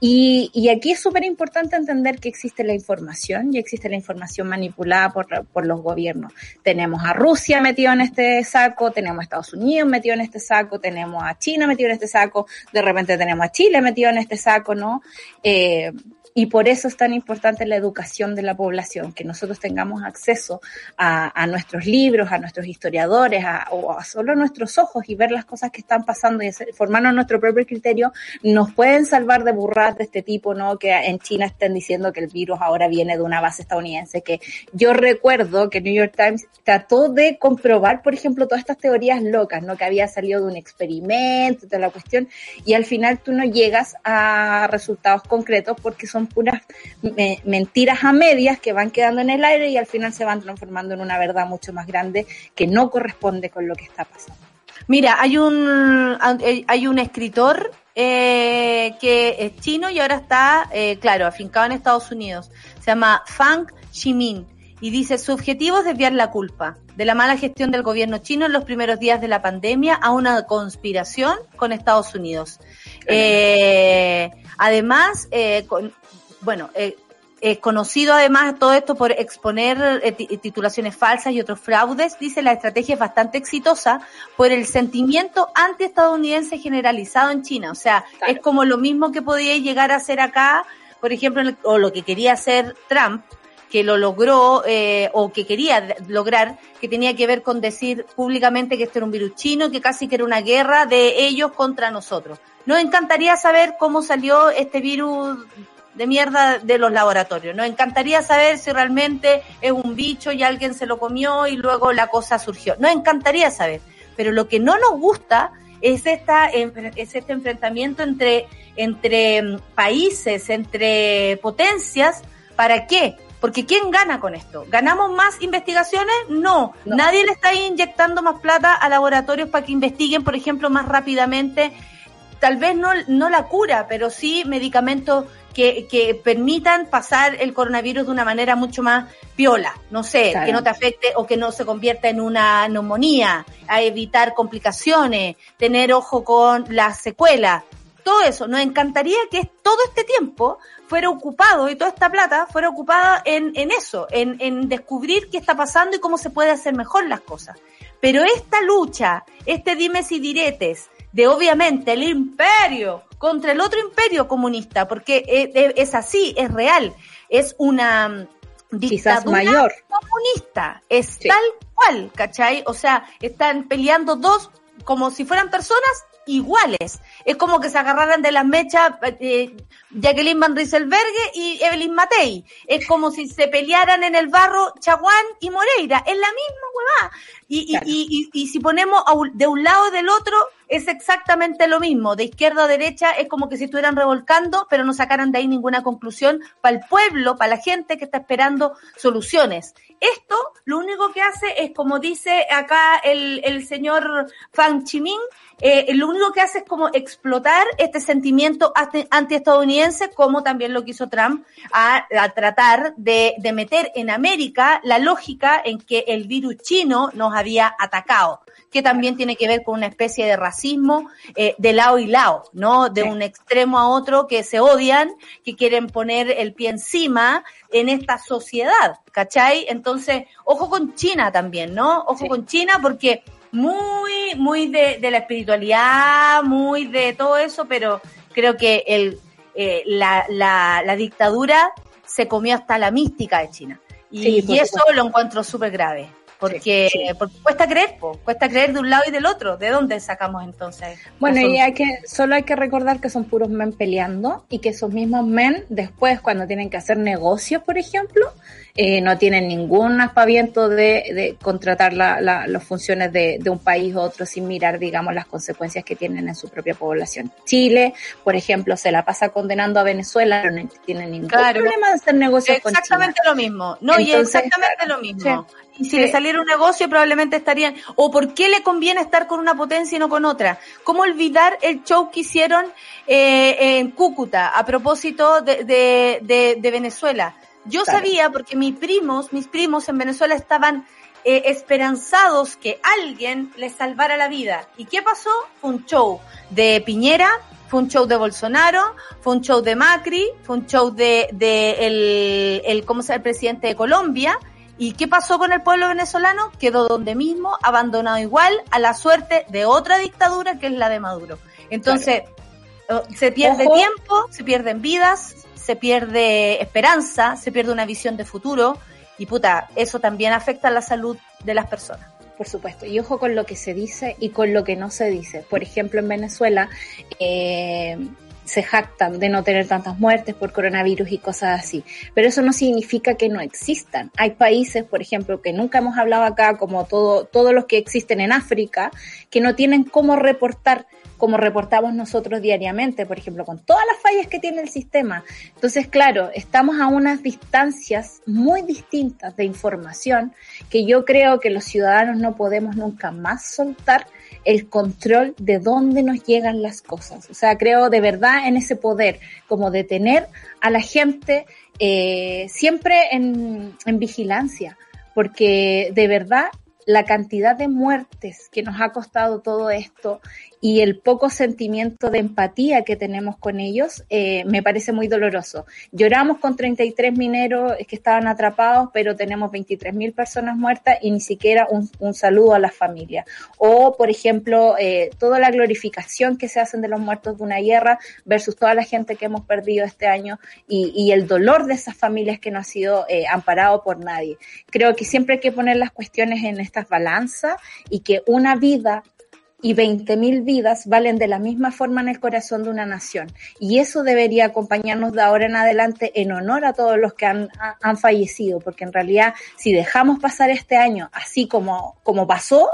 Y, y aquí es súper importante entender que existe la información y existe la información manipulada por, por los gobiernos. Tenemos a Rusia metido en este saco, tenemos a Estados Unidos metido en este saco, tenemos a China metido en este saco, de repente tenemos a Chile metido en este saco, ¿no? Eh, y por eso es tan importante la educación de la población, que nosotros tengamos acceso a, nuestros libros, a nuestros historiadores, a, o a solo nuestros ojos y ver las cosas que están pasando y formarnos nuestro propio criterio, nos pueden salvar de burradas de este tipo, ¿no? Que en China estén diciendo que el virus ahora viene de una base estadounidense, que yo recuerdo que New York Times trató de comprobar, por ejemplo, todas estas teorías locas, ¿no? Que había salido de un experimento, de la cuestión, y al final tú no llegas a resultados concretos porque son puras mentiras a medias que van quedando en el aire y al final se van transformando en una verdad mucho más grande que no corresponde con lo que está pasando. Mira, hay un, hay un escritor eh, que es chino y ahora está, eh, claro, afincado en Estados Unidos. Se llama Fang Ximin y dice, su objetivo es desviar la culpa de la mala gestión del gobierno chino en los primeros días de la pandemia a una conspiración con Estados Unidos. Eh, además, eh, con, bueno, eh, eh, conocido además todo esto por exponer eh, titulaciones falsas y otros fraudes, dice la estrategia es bastante exitosa por el sentimiento antiestadounidense generalizado en China. O sea, es como lo mismo que podía llegar a hacer acá, por ejemplo, o lo que quería hacer Trump, que lo logró eh, o que quería lograr, que tenía que ver con decir públicamente que esto era un virus chino, que casi que era una guerra de ellos contra nosotros. Nos encantaría saber cómo salió este virus de mierda de los laboratorios. Nos encantaría saber si realmente es un bicho y alguien se lo comió y luego la cosa surgió. Nos encantaría saber. Pero lo que no nos gusta es, esta, es este enfrentamiento entre, entre mm, países, entre potencias. ¿Para qué? Porque ¿quién gana con esto? ¿Ganamos más investigaciones? No. no. Nadie le está inyectando más plata a laboratorios para que investiguen, por ejemplo, más rápidamente. Tal vez no, no la cura, pero sí medicamentos que, que permitan pasar el coronavirus de una manera mucho más piola, no sé, claro. que no te afecte o que no se convierta en una neumonía, a evitar complicaciones, tener ojo con las secuelas, todo eso. Nos encantaría que todo este tiempo fuera ocupado y toda esta plata fuera ocupada en, en eso, en, en descubrir qué está pasando y cómo se puede hacer mejor las cosas. Pero esta lucha, este dimes y diretes, de obviamente el imperio contra el otro imperio comunista, porque es, así, es real, es una dictadura mayor. comunista, es sí. tal cual, ¿cachai? O sea, están peleando dos como si fueran personas iguales. Es como que se agarraran de las mechas eh, Jacqueline Van Rieselbergue y Evelyn Matei. Es como si se pelearan en el barro Chaguán y Moreira. Es la misma huevada. Y, claro. y, y, y, si ponemos de un lado o del otro, es exactamente lo mismo. De izquierda a derecha es como que si estuvieran revolcando, pero no sacaran de ahí ninguna conclusión para el pueblo, para la gente que está esperando soluciones. Esto lo único que hace es, como dice acá el, el señor Fang Chiming, eh, lo único que hace es como explotar este sentimiento antiestadounidense, como también lo quiso Trump, a, a tratar de, de, meter en América la lógica en que el virus chino nos había atacado, que también tiene que ver con una especie de racismo eh, de lado y lado, ¿no? De sí. un extremo a otro que se odian, que quieren poner el pie encima en esta sociedad, ¿cachai? Entonces, ojo con China también, ¿no? Ojo sí. con China porque muy, muy de, de, la espiritualidad, muy de todo eso, pero creo que el, eh, la, la, la, dictadura se comió hasta la mística de China. Y, sí, y eso lo encuentro súper grave. Porque, Sí, sí. porque cuesta creer, po, cuesta creer de un lado y del otro. ¿De dónde sacamos entonces? Bueno, y hay que, solo hay que recordar que son puros men peleando y que esos mismos men después cuando tienen que hacer negocios, por ejemplo, eh, no tienen ningún aspaviento de, de contratar la, la- las funciones de, de un país u otro sin mirar, digamos, las consecuencias que tienen en su propia población. Chile, por ejemplo, se la pasa condenando a Venezuela, pero no tiene ningún Claro. problema de hacer negocios con. Exactamente lo mismo. No, y exactamente claro, lo mismo. Y si Sí. le saliera un negocio, probablemente estarían. ¿O por qué le conviene estar con una potencia y no con otra? ¿Cómo olvidar el show que hicieron eh, en Cúcuta a propósito de, de, de- de Venezuela? Yo Claro. sabía, porque mis primos, mis primos en Venezuela estaban eh, esperanzados que alguien les salvara la vida. ¿Y qué pasó? Fue un show de Piñera, fue un show de Bolsonaro, fue un show de Macri, fue un show de, de el, el, ¿cómo se llama? el presidente de Colombia. ¿Y qué pasó con el pueblo venezolano? Quedó donde mismo, abandonado igual a la suerte de otra dictadura que es la de Maduro. Entonces, eh, se pierde Ojo. tiempo, se pierden vidas, se pierde esperanza, se pierde una visión de futuro. Y puta, eso también afecta a la salud de las personas. Por supuesto, y ojo con lo que se dice y con lo que no se dice. Por ejemplo, en Venezuela eh, se jactan de no tener tantas muertes por coronavirus y cosas así, pero eso no significa que no existan. Hay países, por ejemplo, que nunca hemos hablado acá, como todo, todos los que existen en África, que no tienen cómo reportar como reportamos nosotros diariamente, por ejemplo, con todas las fallas que tiene el sistema. Entonces, claro, estamos a unas distancias muy distintas de información que yo creo que los ciudadanos no podemos nunca más soltar el control de dónde nos llegan las cosas. O sea, creo de verdad en ese poder, como de tener a la gente eh, siempre en, en vigilancia, porque de verdad la cantidad de muertes que nos ha costado todo esto y el poco sentimiento de empatía que tenemos con ellos eh, me parece muy doloroso. Lloramos con 33 mineros que estaban atrapados, pero tenemos 23 mil personas muertas y ni siquiera un, un, saludo a las familias. O, por ejemplo, eh, toda la glorificación que se hacen de los muertos de una guerra versus toda la gente que hemos perdido este año y, y el dolor de esas familias que no ha sido eh, amparado por nadie. Creo que siempre hay que poner las cuestiones en estas y que una vida y 20.000 vidas valen de la misma forma en el corazón de una nación. Y eso debería acompañarnos de ahora en adelante en honor a todos los que han, han fallecido, porque en realidad si dejamos pasar este año así como, como pasó,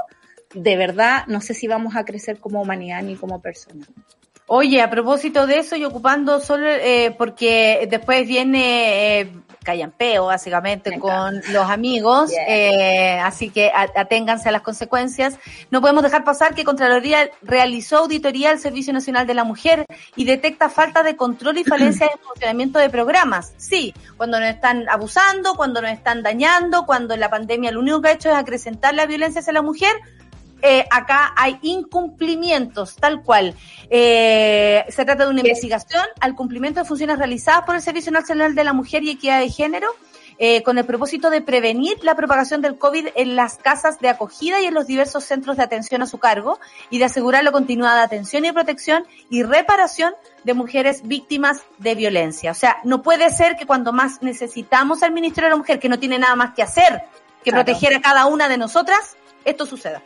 de verdad no sé si vamos a crecer como humanidad ni como persona. Oye, a propósito de eso y ocupando solo, eh, porque después viene eh, callampeo básicamente con los amigos, yeah. eh, así que aténganse a las consecuencias. No podemos dejar pasar que Contraloría realizó auditoría al Servicio Nacional de la Mujer y detecta falta de control y falencia de funcionamiento de programas. Sí, cuando nos están abusando, cuando nos están dañando, cuando la pandemia lo único que ha hecho es acrecentar la violencia hacia la mujer, eh, acá hay incumplimientos, tal cual. Eh, se trata de una investigación al cumplimiento de funciones realizadas por el Servicio Nacional de la Mujer y Equidad de Género, eh, con el propósito de prevenir la propagación del COVID en las casas de acogida y en los diversos centros de atención a su cargo y de asegurar la continuada atención y protección y reparación de mujeres víctimas de violencia. O sea, no puede ser que cuando más necesitamos al Ministerio de la Mujer, que no tiene nada más que hacer que claro. proteger a cada una de nosotras, esto suceda.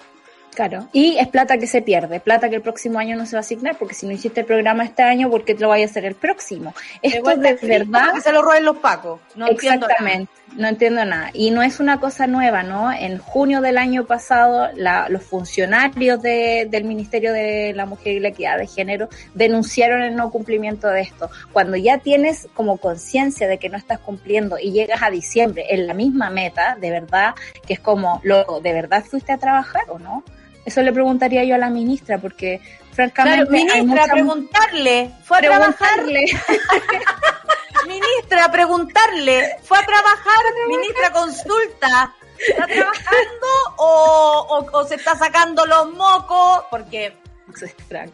Claro, y es plata que se pierde, plata que el próximo año no se va a asignar, porque si no hiciste el programa este año, ¿por qué te lo vaya a hacer el próximo? Esto es de verdad... Que se lo roben los pacos, no Exactamente, no entiendo nada. Y no es una cosa nueva, ¿no? En junio del año pasado, la, los funcionarios de, del Ministerio de la Mujer y la Equidad de Género denunciaron el no cumplimiento de esto. Cuando ya tienes como conciencia de que no estás cumpliendo y llegas a diciembre en la misma meta, de verdad, que es como, loco, ¿de verdad fuiste a trabajar o no? Eso le preguntaría yo a la ministra, porque francamente. Claro, ministra, mucha... preguntarle. Fue a preguntarle. trabajar. ministra, preguntarle. Fue a trabajar, ministra, consulta. ¿Está trabajando o, o, o se está sacando los mocos? Porque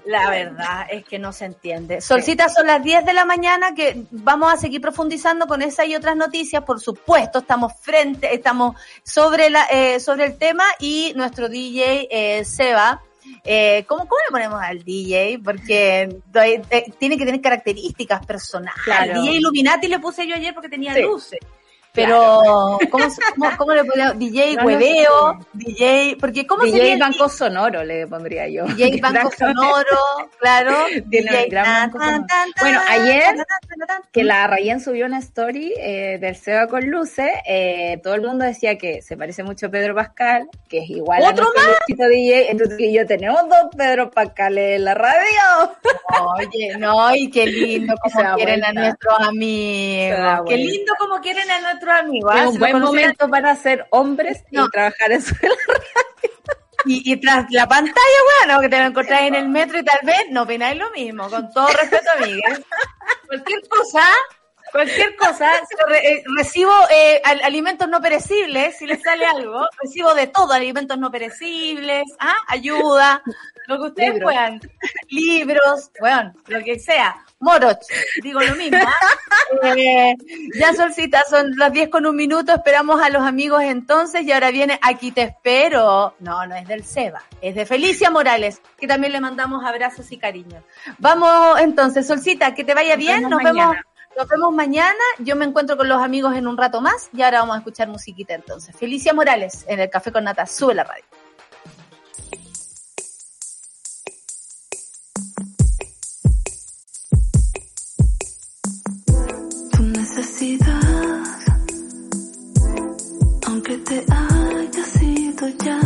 la verdad es que no se entiende. Solcita, son las 10 de la mañana que vamos a seguir profundizando con esa y otras noticias. Por supuesto, estamos frente, estamos sobre la, eh, sobre el tema y nuestro DJ eh, Seba. Eh, ¿cómo, ¿Cómo le ponemos al DJ? Porque eh, tiene que tener características personales. Claro. El DJ Illuminati le puse yo ayer porque tenía sí. luces. Pero, ¿cómo, cómo, cómo le ponemos? DJ No hueveo, DJ, porque ¿cómo sería DJ el Banco Sonoro le pondría yo. DJ Banco. Sonoro, claro. DJ gran tan, Bueno, ayer que la Rayen subió una story eh, del Seba con luces, eh, todo el mundo decía que se parece mucho a Pedro Pascal, que es igual a ¿Otro nuestro Luisito DJ, entonces y yo tenemos dos Pedro Pascales en la radio. Oye, no, y qué lindo como quieren a nuestros amigos. Qué lindo como quieren a nuestros amigos. Es un Si buen momento para ser hombres No. y trabajar en su Y, y tras la pantalla, bueno, que te lo encontráis en el metro y tal vez no opináis lo mismo. Con todo respeto, amigas. Cualquier cosa, cualquier cosa, re- eh, recibo eh, al- alimentos no perecibles, si les sale algo, recibo de todo, alimentos no perecibles, ¿ah? ayuda, lo que ustedes puedan, libros, bueno, lo que sea, moroch, digo lo mismo. ¿ah? Eh, ya Solcita, son las 10 con un minuto, esperamos a los amigos entonces y ahora viene Aquí te espero. No, no es del Seba, es de Felicia Morales, que también le mandamos abrazos y cariños. Vamos entonces, Solcita, que te vaya Nos bien, nos vemos. Nos vemos mañana, yo me encuentro con los amigos en un rato más y ahora vamos a escuchar musiquita entonces. Felicia Morales en el Café con Nata, sube la radio. Aunque te haya sido ya,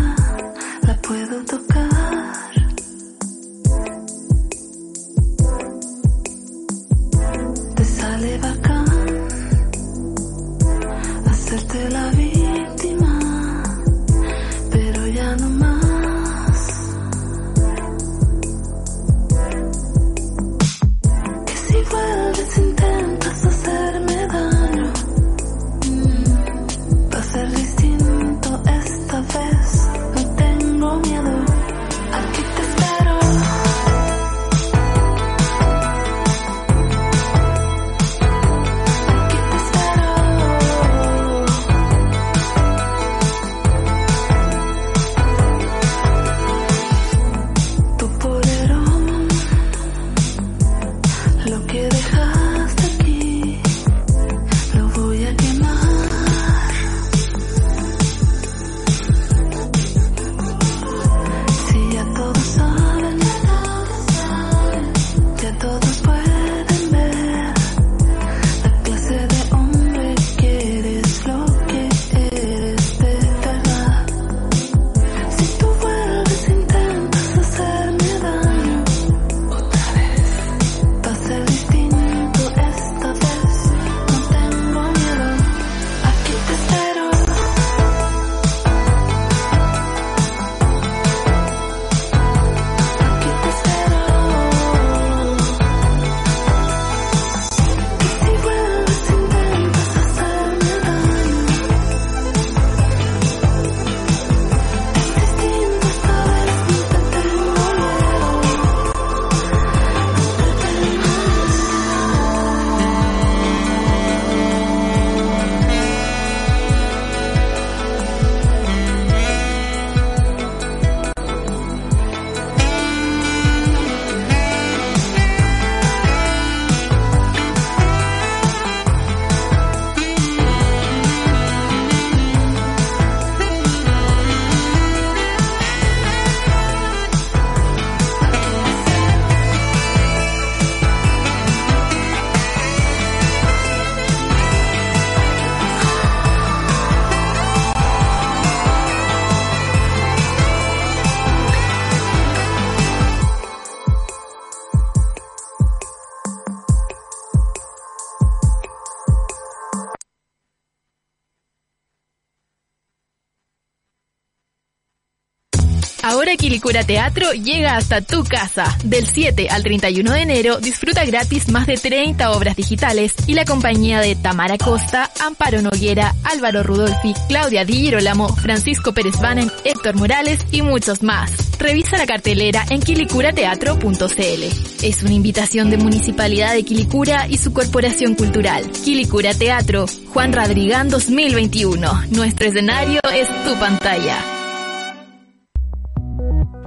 Quilicura Teatro llega hasta tu casa. Del 7 al 31 de enero disfruta gratis más de 30 obras digitales y la compañía de Tamara Costa, Amparo Noguera, Álvaro Rudolfi, Claudia Di Girolamo, Francisco Pérez Banen, Héctor Morales y muchos más. Revisa la cartelera en quilicurateatro.cl. Es una invitación de Municipalidad de Quilicura y su Corporación Cultural. Quilicura Teatro, Juan Radrigán 2021. Nuestro escenario es tu pantalla.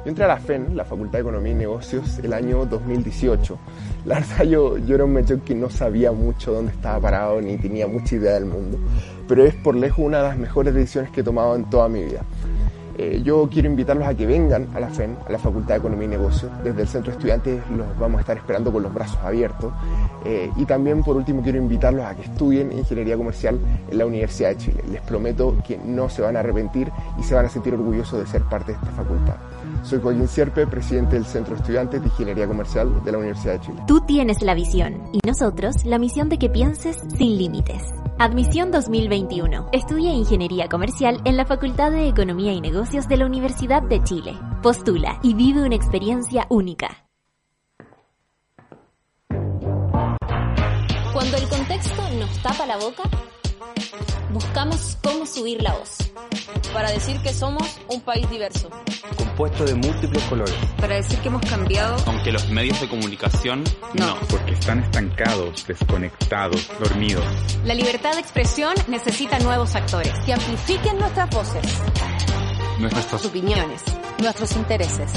Yo entré a la FEN, la Facultad de Economía y Negocios, el año 2018. La verdad yo, yo era un mechón que no sabía mucho dónde estaba parado ni tenía mucha idea del mundo, pero es por lejos una de las mejores decisiones que he tomado en toda mi vida. Eh, yo quiero invitarlos a que vengan a la FEN, a la Facultad de Economía y Negocios. Desde el Centro de Estudiantes los vamos a estar esperando con los brazos abiertos. Eh, y también, por último, quiero invitarlos a que estudien Ingeniería Comercial en la Universidad de Chile. Les prometo que no se van a arrepentir y se van a sentir orgullosos de ser parte de esta facultad. Soy Joaquín Sierpe, presidente del Centro de Estudiantes de Ingeniería Comercial de la Universidad de Chile. Tú tienes la visión y nosotros la misión de que pienses sin límites. Admisión 2021. Estudia Ingeniería Comercial en la Facultad de Economía y Negocios de la Universidad de Chile. Postula y vive una experiencia única. Cuando el contexto nos tapa la boca, buscamos cómo subir la voz. Para decir que somos un país diverso. compuesto de múltiples colores. Para decir que hemos cambiado. Aunque los medios de comunicación no. Porque están estancados, desconectados, dormidos. La libertad de expresión necesita nuevos actores. Que amplifiquen nuestras voces. Nuestras opiniones. Nuestros intereses.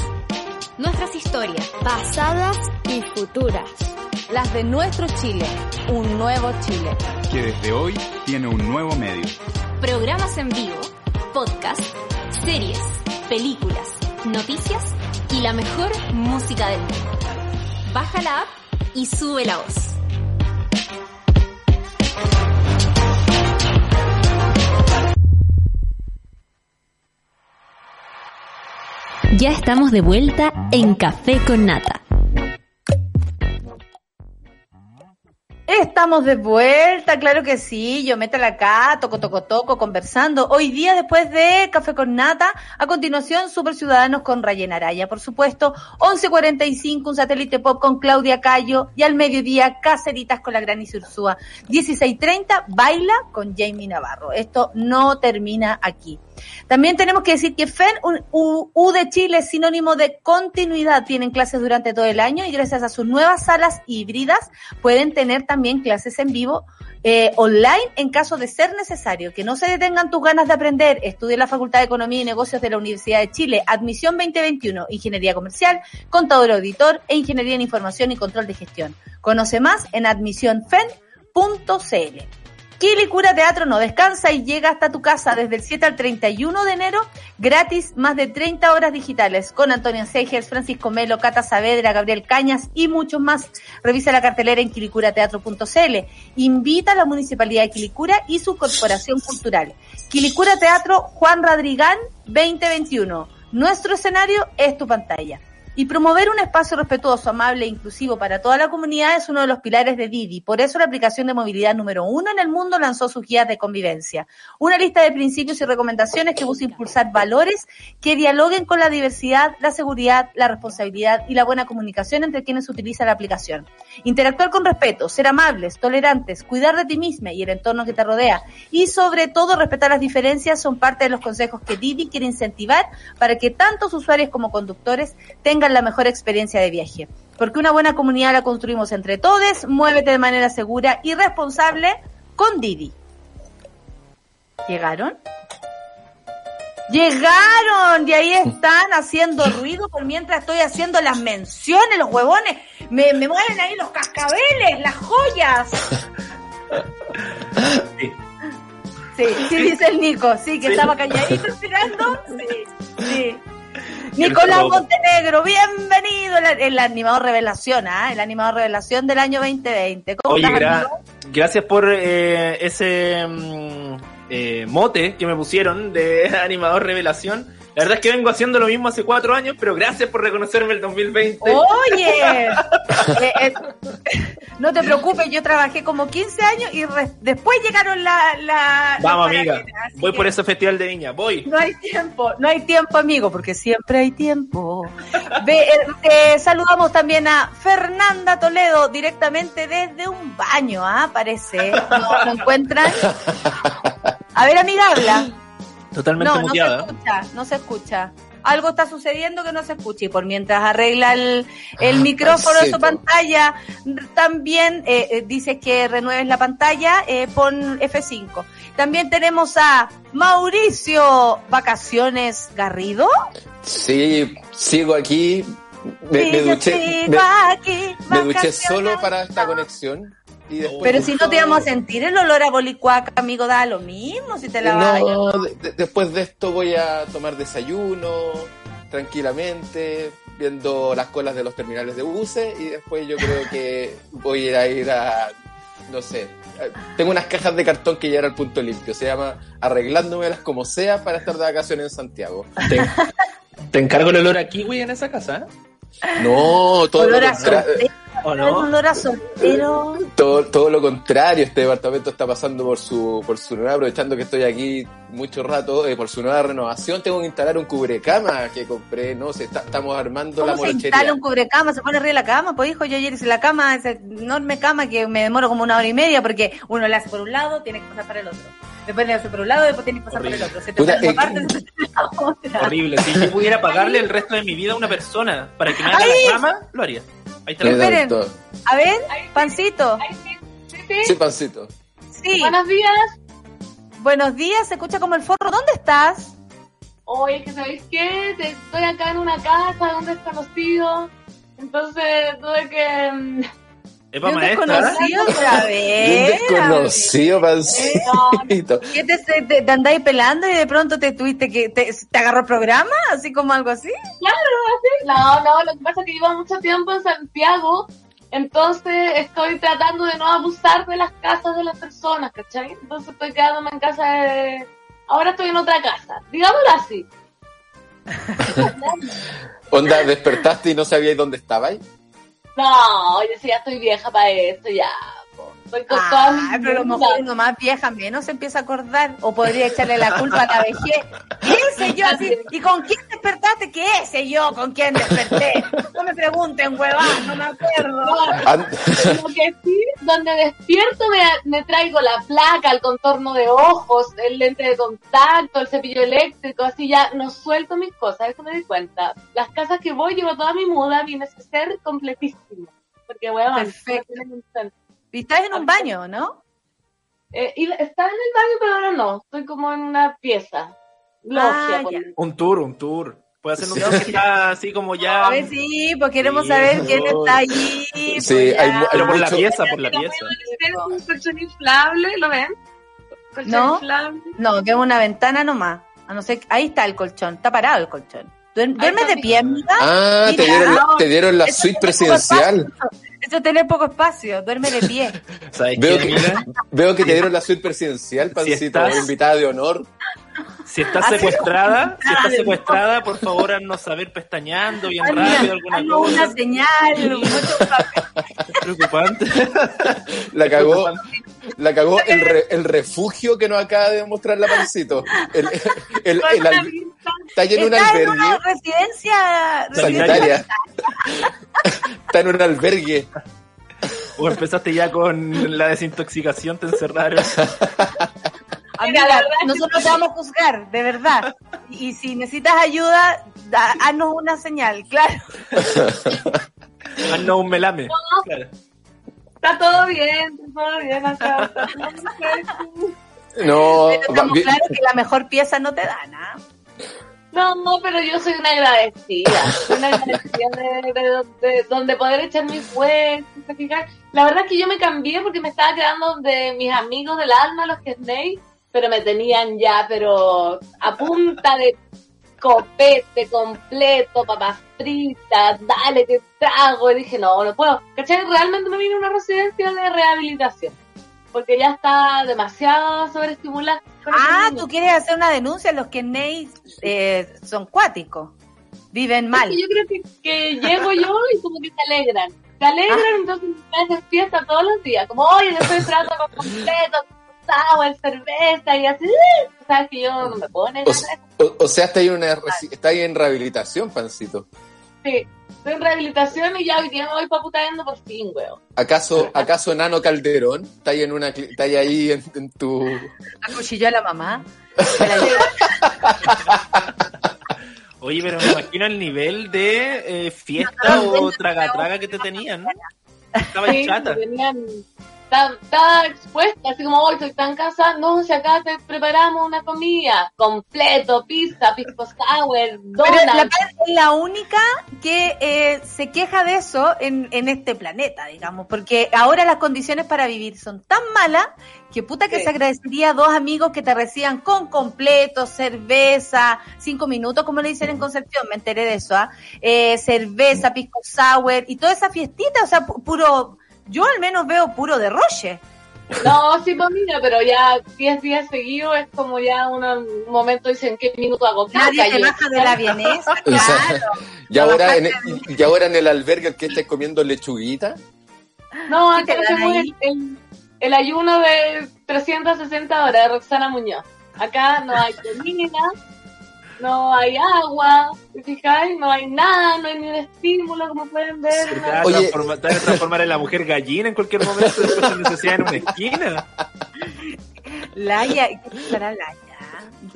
Nuestras historias. Pasadas y futuras. Las de nuestro Chile. Un nuevo Chile. Que desde hoy tiene un nuevo medio. Programas en vivo, podcast, series, películas, noticias y la mejor música del mundo. Baja la app y sube la voz. Ya estamos de vuelta en Café con Nata. Estamos de vuelta, claro que sí. Yo métela acá, toco, toco, toco, conversando. Hoy día, después de Café con Nata, a continuación, Super Ciudadanos con Rayen Araya, por supuesto. 11.45, un satélite pop con Claudia Cayo. Y al mediodía, Caceritas con la Gran Isursúa. 16.30, Baila con Jamie Navarro. Esto no termina aquí. También tenemos que decir que FEN, U, de Chile, es sinónimo de continuidad. Tienen clases durante todo el año y gracias a sus nuevas salas híbridas pueden tener también clases en vivo eh, online en caso de ser necesario. Que no se detengan tus ganas de aprender. Estudia en la Facultad de Economía y Negocios de la Universidad de Chile. Admisión 2021. Ingeniería Comercial, Contador Auditor e Ingeniería en Información y Control de Gestión. Conoce más en admisionfen.cl. Quilicura Teatro no descansa y llega hasta tu casa desde el 7 al 31 de enero, gratis más de 30 horas digitales con Antonio Segers, Francisco Melo, Cata Saavedra, Gabriel Cañas y muchos más. Revisa la cartelera en quilicurateatro.cl. Invita a la Municipalidad de Quilicura y su Corporación Cultural. Quilicura Teatro Juan Radrigán 2021. Nuestro escenario es tu pantalla. Y promover un espacio respetuoso, amable e inclusivo para toda la comunidad es uno de los pilares de Didi. Por eso la aplicación de movilidad número uno en el mundo lanzó sus guías de convivencia. Una lista de principios y recomendaciones que busca impulsar valores que dialoguen con la diversidad, la seguridad, la responsabilidad y la buena comunicación entre quienes utilizan la aplicación. Interactuar con respeto, ser amables, tolerantes, cuidar de ti mismo y el entorno que te rodea y sobre todo respetar las diferencias son parte de los consejos que Didi quiere incentivar para que tantos usuarios como conductores tengan la mejor experiencia de viaje. Porque una buena comunidad la construimos entre todos, muévete de manera segura y responsable con Didi. ¿Llegaron? Llegaron y ahí están haciendo ruido por mientras estoy haciendo las menciones, los huevones. Me, me mueven ahí los cascabeles, las joyas. Sí. Sí, sí, dice el Nico, sí, que estaba calladito esperando. Sí, sí. Nicolás Montenegro, bienvenido, el, el animador revelación, ¿ah? el animador revelación del año 2020. ¿Cómo Oye, estás, gra- amigo? gracias por eh, ese mm, eh, mote que me pusieron de animador revelación. La verdad es que vengo haciendo lo mismo hace cuatro años, pero gracias por reconocerme el 2020. Oye, eh, eh, no te preocupes, yo trabajé como 15 años y re- después llegaron la... la Vamos, amiga. Voy por ese festival de viña. Voy. No hay tiempo, no hay tiempo, amigo, porque siempre hay tiempo. Ve, eh, eh, saludamos también a Fernanda Toledo, directamente desde un baño, ¿ah? Parece. ¿No lo encuentran? A ver, amiga, habla. Totalmente No, no se escucha, no se escucha. algo está sucediendo que no se escuche. Y por mientras arregla el, el micrófono de su pantalla, también eh, eh, dice que renueves la pantalla, eh, pon F5. También tenemos a Mauricio Vacaciones Garrido. Sí, sigo aquí. Me, Sí, me yo duché, sigo me, aquí, me duché solo para esta conexión. Y después Pero si no te vamos a sentir el olor a bolicuaca, amigo, da lo mismo si te la vas No, de- de- después de esto voy a tomar desayuno tranquilamente, viendo las colas de los terminales de buses y después yo creo que voy a ir a, no sé, tengo unas cajas de cartón que llegar al punto limpio, se llama arreglándomelas como sea para estar de vacaciones en Santiago. Te, te encargo el olor a kiwi en esa casa, ¿eh? No, todo Olor lo a. ¿O El no? olor a soltero. Todo, todo lo contrario, este departamento está pasando por su, por su nueva, aprovechando que estoy aquí mucho rato, eh, por su nueva renovación, tengo que instalar un cubrecama que compré, no sé, está- estamos armando la ¿Cómo se morochería. instala un cubrecama? ¿Se pone arriba de la cama? Pues hijo, yo ayer hice la cama, esa enorme cama que me demoro como una hora y media porque uno la hace por un lado, tiene que pasar para el otro. Después le hace por un lado, después tiene que pasar Horrible. por el otro. Se te Puta, eh, parte, se te la otra. Horrible. Si yo pudiera pagarle el resto de mi vida a una persona para que me haga ¡Ay! la cama, lo haría. Ahí está Esperen. A ver, pancito. Sí, pancito. Sí. Buenos días. Buenos días, se escucha como el forro. ¿Dónde estás? Oye, que sabéis qué, estoy acá en una casa de un desconocido. Entonces tuve que. Epa, ¿De un maestra. desconocido otra Un vez? desconocido, pancito. ¿Qué te, te, te- te andáis pelando y de pronto te tuviste que te, te agarró el programa? Así como algo así. Claro, así. No, no, lo que pasa es que llevo mucho tiempo en Santiago. Entonces estoy tratando de no abusar de las casas de las personas, ¿cachai? Entonces estoy quedándome en casa de. Ahora estoy en otra casa. Digámoslo así. Onda, despertaste y no sabíais dónde estabais. No, yo sí ya estoy vieja para esto, ya. Con Ay, pero a lo mejor uno más vieja menos se empieza a acordar. O podría echarle la culpa a la vejez. ¿Qué sé yo? Así, ¿Y con quién despertaste? ¿Qué sé yo? ¿Con quién desperté? No me pregunten, huevón, no me acuerdo. Lo que sí, donde despierto me, me traigo la placa, el contorno de ojos, el lente de contacto, el cepillo eléctrico, así ya no suelto mis cosas, eso me di cuenta. Las casas que voy, llevo toda mi muda, mi neceser completísimo. Porque, weón, Perfecto. no. Y estás en un baño, ¿no? Eh, y estaba en el baño, pero ahora no. Estoy como en una pieza. Logia, Ah, por-. Un tour, un tour. Puede hacer un tour que está así como ya. A ver, sí, pues queremos Sí, saber quién no. está allí. Sí, pues hay mu- hay Pero por la pieza, por la pieza. hacer un colchón inflable, ¿lo ven? Colchón ¿No? inflable. No, que es una ventana nomás. A no ser, ahí está el colchón, está parado el colchón. Duer- ¿Duermes de pie, amiga? Ah, te Mira, dieron, la, no, te dieron la eso suite presidencial. Es tener poco espacio, duerme de pie. ¿Sabes Veo qué, que, veo que te dieron la suite presidencial, pancito, estás- invitada de honor. Si estás Así- secuestrada, si estás de- secuestrada, por favor, haznos saber pestañeando bien rápido alguna cosa. una señal. Es preocupante. La cagó, la cagó el, re- el refugio que nos acaba de mostrar la pancito. El, el- el al- está lleno de un Está en una albergue residencia, sanitaria. Está en un albergue. O empezaste ya con la desintoxicación, te encerraron. Amiga, la verdad es que nosotros te vamos a juzgar, de verdad. Y si necesitas ayuda, da- haznos una señal, claro. Haznos un melame. Claro. Está todo bien, está todo bien acá. No, Pero estamos que la mejor pieza no te da nada. No, no, pero yo soy una agradecida. Una agradecida de, de- de- donde poder echar mis huesos, ¿te fijas? La verdad es que yo me cambié porque me estaba quedando de mis amigos del alma, los que Snake, pero me tenían ya, pero a punta de copete completo, papas fritas, dale, te trago. Y dije, no, no puedo. ¿Cachai? Realmente me vine a una residencia de rehabilitación. Porque ya está demasiado sobreestimulada. Ah, tú quieres hacer una denuncia, los que Ney eh, son cuáticos, viven mal. Que yo creo que, que llego yo y como que se alegran. Se alegran, Ah. entonces me hacen fiesta todos los días. Como, oye, estoy entrando con completo, sour, cerveza y así. Sabes que yo no me puedo negar o, o- o sea, está ahí, una, está ahí en rehabilitación, pancito. Sí, estoy en rehabilitación y ya hoy día me voy pa' putando por fin, weón. ¿Acaso, acaso Nano Calderón está ahí, en una, está ahí, ahí en, en tu... Acuchilló a la mamá. Oye, Oye, pero me imagino el nivel de eh, fiesta o traga-traga que te tenían. Estaba Sí, chata. tenían- Estaba estaba expuesta, así como hoy estoy tan cansada. No, si acá te preparamos una comida completo, pizza, pisco sour, Pero donuts. la es la única que eh, se queja de eso en, en este planeta, digamos, porque ahora las condiciones para vivir son tan malas que puta que Sí. se agradecería a dos amigos que te reciban con completo, cerveza, cinco minutos, como le dicen en Concepción, me enteré de eso, ¿ah? Eh, cerveza, pisco sour y toda esa fiestita, o sea, pu- puro, yo al menos veo puro derroche. No, sí, pues mira, pero ya 10 días seguidos es como ya una- un momento, dicen, ¿qué minuto hago? Nadie se Yo- baja de la vienesa, claro. y, ahora en el, y ahora en el albergue que estáis comiendo lechuguita. No, ¿Qué te dan hacemos el, el- el ayuno de 360 horas de Roxana Muñoz. Acá no hay comida, no hay agua, ¿te fijáis? No hay nada, no hay ni un estímulo, como pueden ver. Te una- vas a transformar- te vas a transformar en la mujer gallina en cualquier momento después de necesidad en una esquina. Laia, ¿qué estará Laia?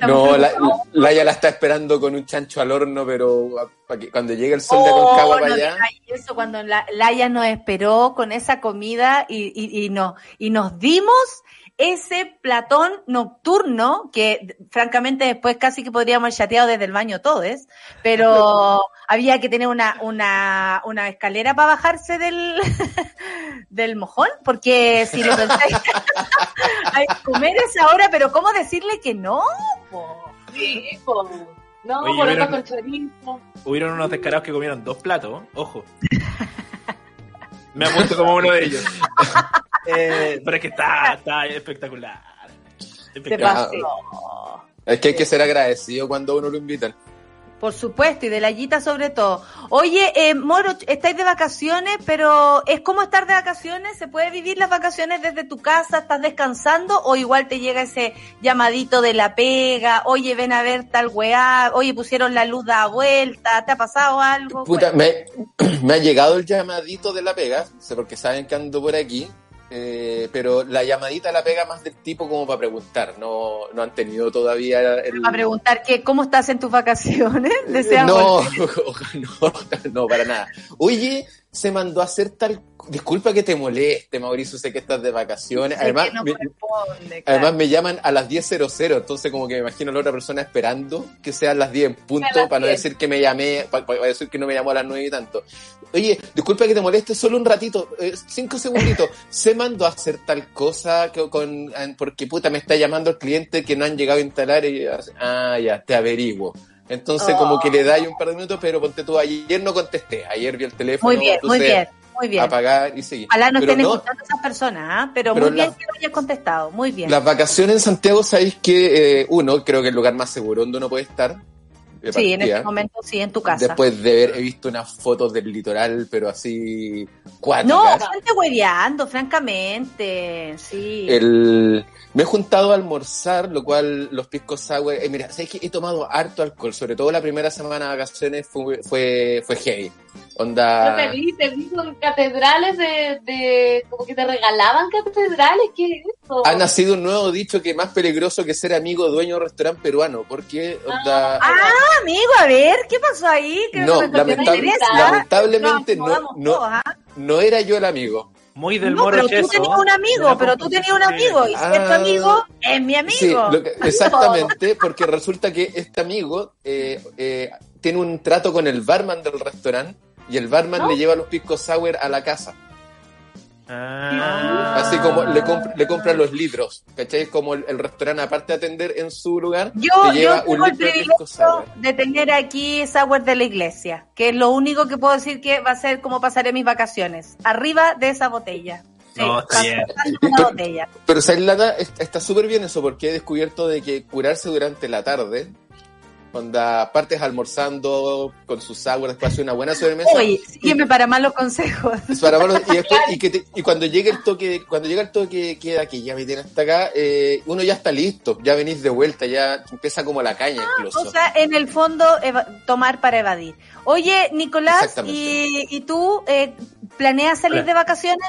No, la, Laia la está esperando con un chancho al horno, pero a- que cuando llegue el sol de Aconcagua Oh, para no allá. digáis eso cuando la, Laia nos esperó con esa comida y, y, y, no, y nos dimos ese platón nocturno que francamente después casi que podríamos haber chateado desde el baño todos, pero había que tener una, una, una escalera para bajarse del, del mojón, porque si lo pensáis, ay, comer es ahora, pero ¿cómo decirle que no? po? Sí, po. No, Oye, por chorizo. Hubieron unos descarados que comieron dos platos, ojo. Me ha puesto como uno de ellos. Eh, pero es que está, está espectacular. Espectacular. pasó. Es que hay que ser agradecido cuando uno lo invitan. Por supuesto, y de la Yita sobre todo. Oye, eh, Moro, estáis de vacaciones, pero ¿es como estar de vacaciones? ¿Se puede vivir las vacaciones desde tu casa? ¿Estás descansando? ¿O igual te llega ese llamadito de la pega? Oye, ven a ver tal weá. Oye, pusieron la luz da vuelta. ¿Te ha pasado algo? Puta, Bueno, me, me ha llegado el llamadito de la pega, sé porque saben que ando por aquí, eh, pero la llamadita la pega más del tipo como para preguntar, no, no han tenido todavía el... a preguntar que, ¿cómo estás en tus vacaciones? Deseamos No, no, no, para nada. Oye, se mandó a hacer tal... Disculpa que te moleste, Mauricio, sé que estás de vacaciones. Sé Además, no me, claro. además me llaman a las 10.00, entonces como que me imagino a la otra persona esperando que sean las 10 en punto para no 10. decir que me llamé, para, para decir que no me llamó a las 9 y tanto. Oye, disculpa que te moleste solo un ratito, eh, cinco segunditos. Se mandó a hacer tal cosa que con, porque puta me está llamando el cliente que no han llegado a instalar y ah, ya, te averiguo. Entonces como que le da ahí un par de minutos, pero ponte tú, ayer no contesté, ayer vi el teléfono, Muy bien, muy bien, muy bien. apagar y seguir. Ojalá no Pero estén no, escuchando esas personas, ¿ah? pero, pero muy bien la- que lo hayas contestado. Muy bien. las vacaciones en Santiago, sabéis que eh, uno, creo que el lugar más seguro donde uno puede estar. De Sí, en este momento sí, en tu casa. Después de ver, he visto unas fotos del litoral, pero así cuáticas. No, gente hueveando, francamente, sí. El... Me he juntado a almorzar, lo cual los piscos sour... eh, mira, ¿sabes que He tomado harto alcohol, sobre todo la primera semana de vacaciones fue, fue, fue heavy. Yo Onda... te vi, te vi con catedrales de, de, como que te regalaban catedrales, ¿qué es eso? Ha nacido un nuevo dicho que es más peligroso que ser amigo dueño de un restaurante peruano, porque onda, Ah, amigo, a ver, ¿qué pasó ahí? ¿Qué No, lamentable- lamentablemente no, acomodamos no, todos, ¿ah? no era yo el amigo. Muy del No, moro pero tú cheso. tenías un amigo, pero tú tenías un amigo, y si es tu Ah. amigo, es mi amigo. Sí, lo que- exactamente, porque resulta que este amigo eh, eh, tiene un trato con el barman del restaurante y el barman ¿No? le lleva los piscos sour a la casa. Ah. Así como le, comp- le compra los litros, ¿cachai? Como el, el restaurante, aparte de atender en su lugar, Yo, le lleva yo un tengo el litro de pisco privilegio de tener aquí sour de la iglesia, que es lo único que puedo decir que va a ser como pasaré mis vacaciones, arriba de esa botella. Sí, No, está bien. Pero. Es- Está súper bien eso porque he descubierto de que curarse durante la tarde, onda, partes almorzando con su sour, después hace una buena sobremesa. Oye, sígueme para malos consejos. Para malos- y, después, y, que te- y cuando llega el toque, cuando llega el toque queda que ya me tiene hasta acá, eh, uno ya está listo, ya venís de vuelta, ya empieza como la caña incluso. O sea, en el fondo, tomar para evadir. Oye, Nicolás. ¿y, y tú eh, planeas salir de vacaciones?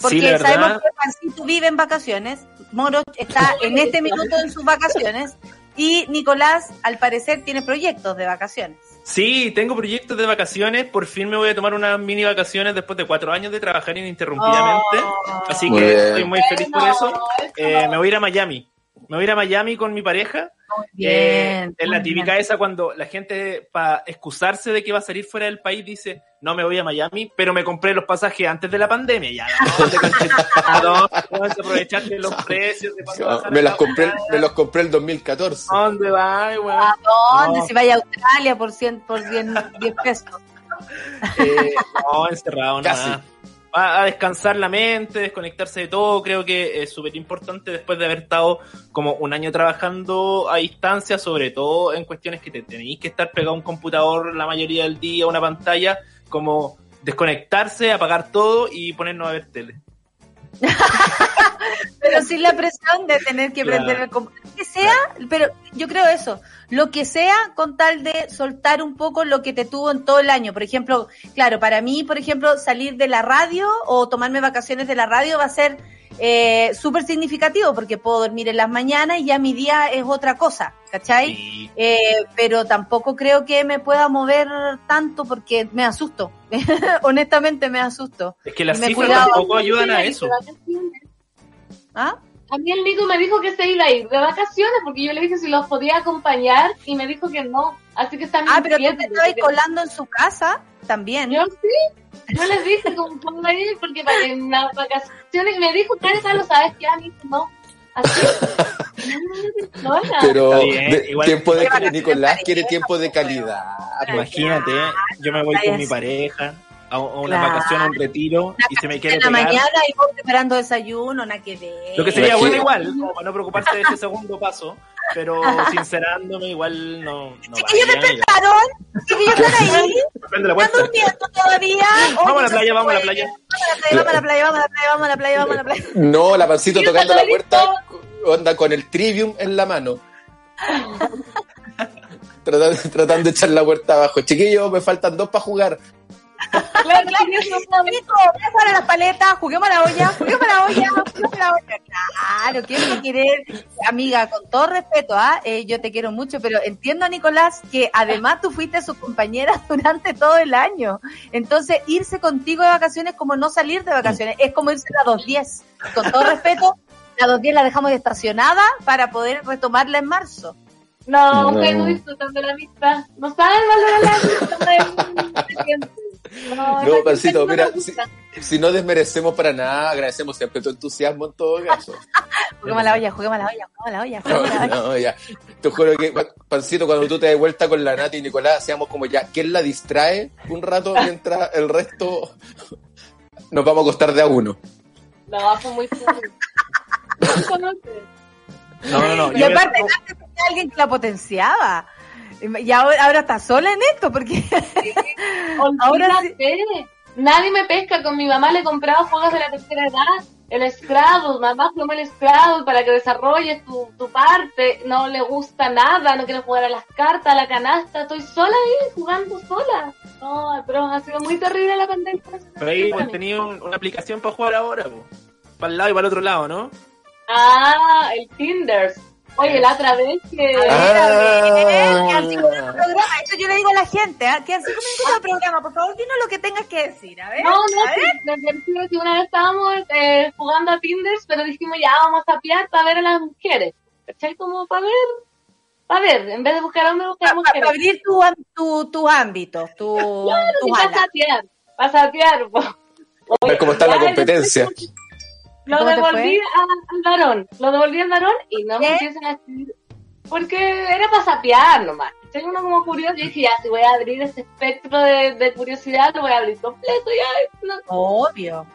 Porque Sí, sabemos que Juancito vive en vacaciones, Moro está en este minuto en sus vacaciones. Y Nicolás, al parecer, tiene proyectos de vacaciones. Sí, tengo proyectos de vacaciones. Por fin me voy a tomar unas mini vacaciones después de cuatro años de trabajar ininterrumpidamente. Oh. Así que bien. estoy muy feliz por eso. Eh, me voy a ir a Miami. Me voy a ir a Miami con mi pareja. bien, Eh, es la típica esa cuando la gente, para excusarse de que va a salir fuera del país, dice, no me voy a Miami, pero me compré los pasajes antes de la pandemia. Ya, ¿dónde, cachetado? ¿Dónde aprovechaste los precios? De Me, las la compré, me los compré el 2014. ¿A dónde vas, weón? ¿A dónde? No. Si vaya a Australia por 100, por 10, 10 pesos. Eh, no, encerrado Casi. Va a descansar la mente, desconectarse de todo. Creo que es súper importante después de haber estado como un año trabajando a distancia, sobre todo en cuestiones que te tenéis que estar pegado a un computador la mayoría del día, a una pantalla, como desconectarse, apagar todo y ponernos a ver tele. Pero sin la presión de tener que Claro. prender el computador. Que sea, pero yo creo eso. Lo que sea con tal de soltar un poco lo que te tuvo en todo el año. Por ejemplo, claro, para mí, por ejemplo, salir de la radio o tomarme vacaciones de la radio va a ser eh, súper significativo porque puedo dormir en las mañanas y ya mi día es otra cosa, ¿cachai? Eh, pero tampoco creo que me pueda mover tanto porque me asusto. Honestamente me asusto. es que las me cifras cuidaba. tampoco ayudan a eso. ¿Ah? A mí el Nico me dijo que se iba a ir de vacaciones porque yo le dije si los podía acompañar y me dijo que no. Así que está Ah, pero tú te estabas colando en su casa también. Yo sí. Yo les dije como puedo ir porque para en unas vacaciones me dijo, Karen, lo sabes que a mí no. Así. No, no, no. Pero de- igual- tiempo de Nicolás quiere tiempo de calidad. Imagínate, yo me voy con mi pareja a, una Claro. vacación, a un retiro, y se me quiere en la pegar. mañana y vos preparando desayuno, nada que ver. Lo que sería bueno igual, como para no preocuparse de ese segundo paso, pero sincerándome igual no, no Chiquillos despertaron, chiquillos están ahí, están durmiendo todavía. Vamos a la playa, vamos a la playa. Vamos a la playa, vamos a la playa, vamos a la playa, vamos a la playa. No, la pancito tocando la puerta, onda con el trivium en la mano. tratando, tratando de echar la puerta abajo. Chiquillos, me faltan dos para jugar. Claro, claro, Nico, déjale las paletas, juguemos a la olla, juguemos a la olla, juguemos a la olla. Claro, ¿quién va a querer? Amiga, con todo respeto, ¿ah? Eh, yo te quiero mucho, pero entiendo, Nicolás, que además tú fuiste su compañera durante todo el año. Entonces, irse contigo de vacaciones es como no salir de vacaciones, es como irse a 210. Con todo respeto, la 210 la dejamos estacionada para poder retomarla en marzo. No, No. ustedes no disfrutan de la amistad. No saben valorar la amistad. No, No, Pancito, mira. Si no desmerecemos para nada, agradecemos siempre tu entusiasmo en todo caso. Juguemos la olla, juguemos la olla, juguemos la olla, juguemos a la olla. No, ya. Te juro que, Pancito, cuando tú te das vuelta con la Nati y Nicolás, hacíamos como ya, ¿quién la distrae un rato mientras el resto nos vamos a acostar de a uno? No, fue muy fácil. No. No, no. Y aparte, antes tenía alguien que la potenciaba. Y ahora, ahora está sola en esto, porque ahora sí. Nadie me pesca. Con mi mamá le he comprado juegos de la tercera edad. El Scrabble, mamá, juega el Scrabble para que desarrolles tu, tu parte. No le gusta nada, no quiere jugar a las cartas, a la canasta. Estoy sola ahí, jugando sola. No, pero ha sido muy terrible la pandemia. Pero ahí hemos tenido un- una aplicación para jugar ahora, po. para el lado y para el otro lado, ¿no? Ah, el Tinder. Oye, la otra vez que... Ah. Quedan cinco minutos de programa. Eso yo le digo a la gente, ¿ah? Quedan cinco minutos de programa. Por favor, dinos lo que tengas que decir. A ver. No, no, a sí, ver. que una vez estábamos eh, jugando a Tinder, pero dijimos ya vamos a piar para ver a las mujeres. ¿Cachai? Como para ver, para ver, en vez de buscar hombres, buscar Para mujeres. abrir tu, tu, tus ámbitos, tu, Claro, tus sí, alas. para satear, para satear. po. Ver cómo está la competencia. Lo ¿Cómo te devolví al varón, lo devolví al varón y no me empiezan a escribir. Porque era para sapear nomás. Soy uno como curioso y dije, ya, si voy a abrir ese espectro de, de curiosidad, lo voy a abrir completo, ya, no, Obvio.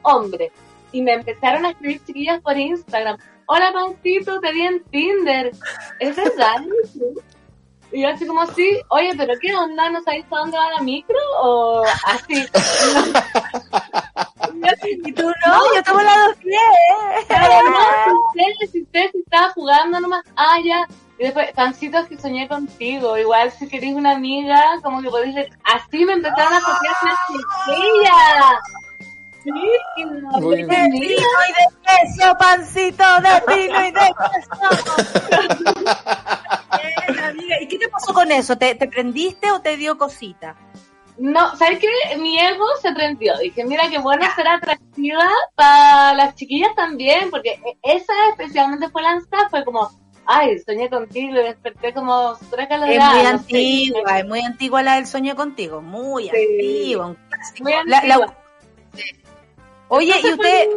hombre. Y me empezaron a escribir chiquillas por Instagram. Hola, Pancito, te vi en Tinder. ¿Es verdad? Y yo así como así, oye, pero ¿qué onda? ¿No sabéis para dónde va la micro? O así. Y yo así, Y tú no, yo tomo la dos pies. pero no, si usted, si usted si estaba jugando nomás, ah, ya. Y después, Pancito, que soñé contigo. Igual, si queréis una amiga, como que podéis... Así me empezaron a copiar las chiquillas. Vino y de queso, pancito de vino y de queso. Amiga. ¿Y qué te pasó con eso? ¿Te, te prendiste o te dio cosita? No, ¿sabes qué? Mi ego se prendió. Dije, mira qué bueno ser atractiva para las chiquillas también, porque esa especialmente fue lanzada, fue como, ay, soñé contigo y desperté como tres Es calorías. muy no sé. antigua, es muy antigua la del sueño contigo, muy Sí. antigua, un clásico. Muy La- la- Oye, ¿y usted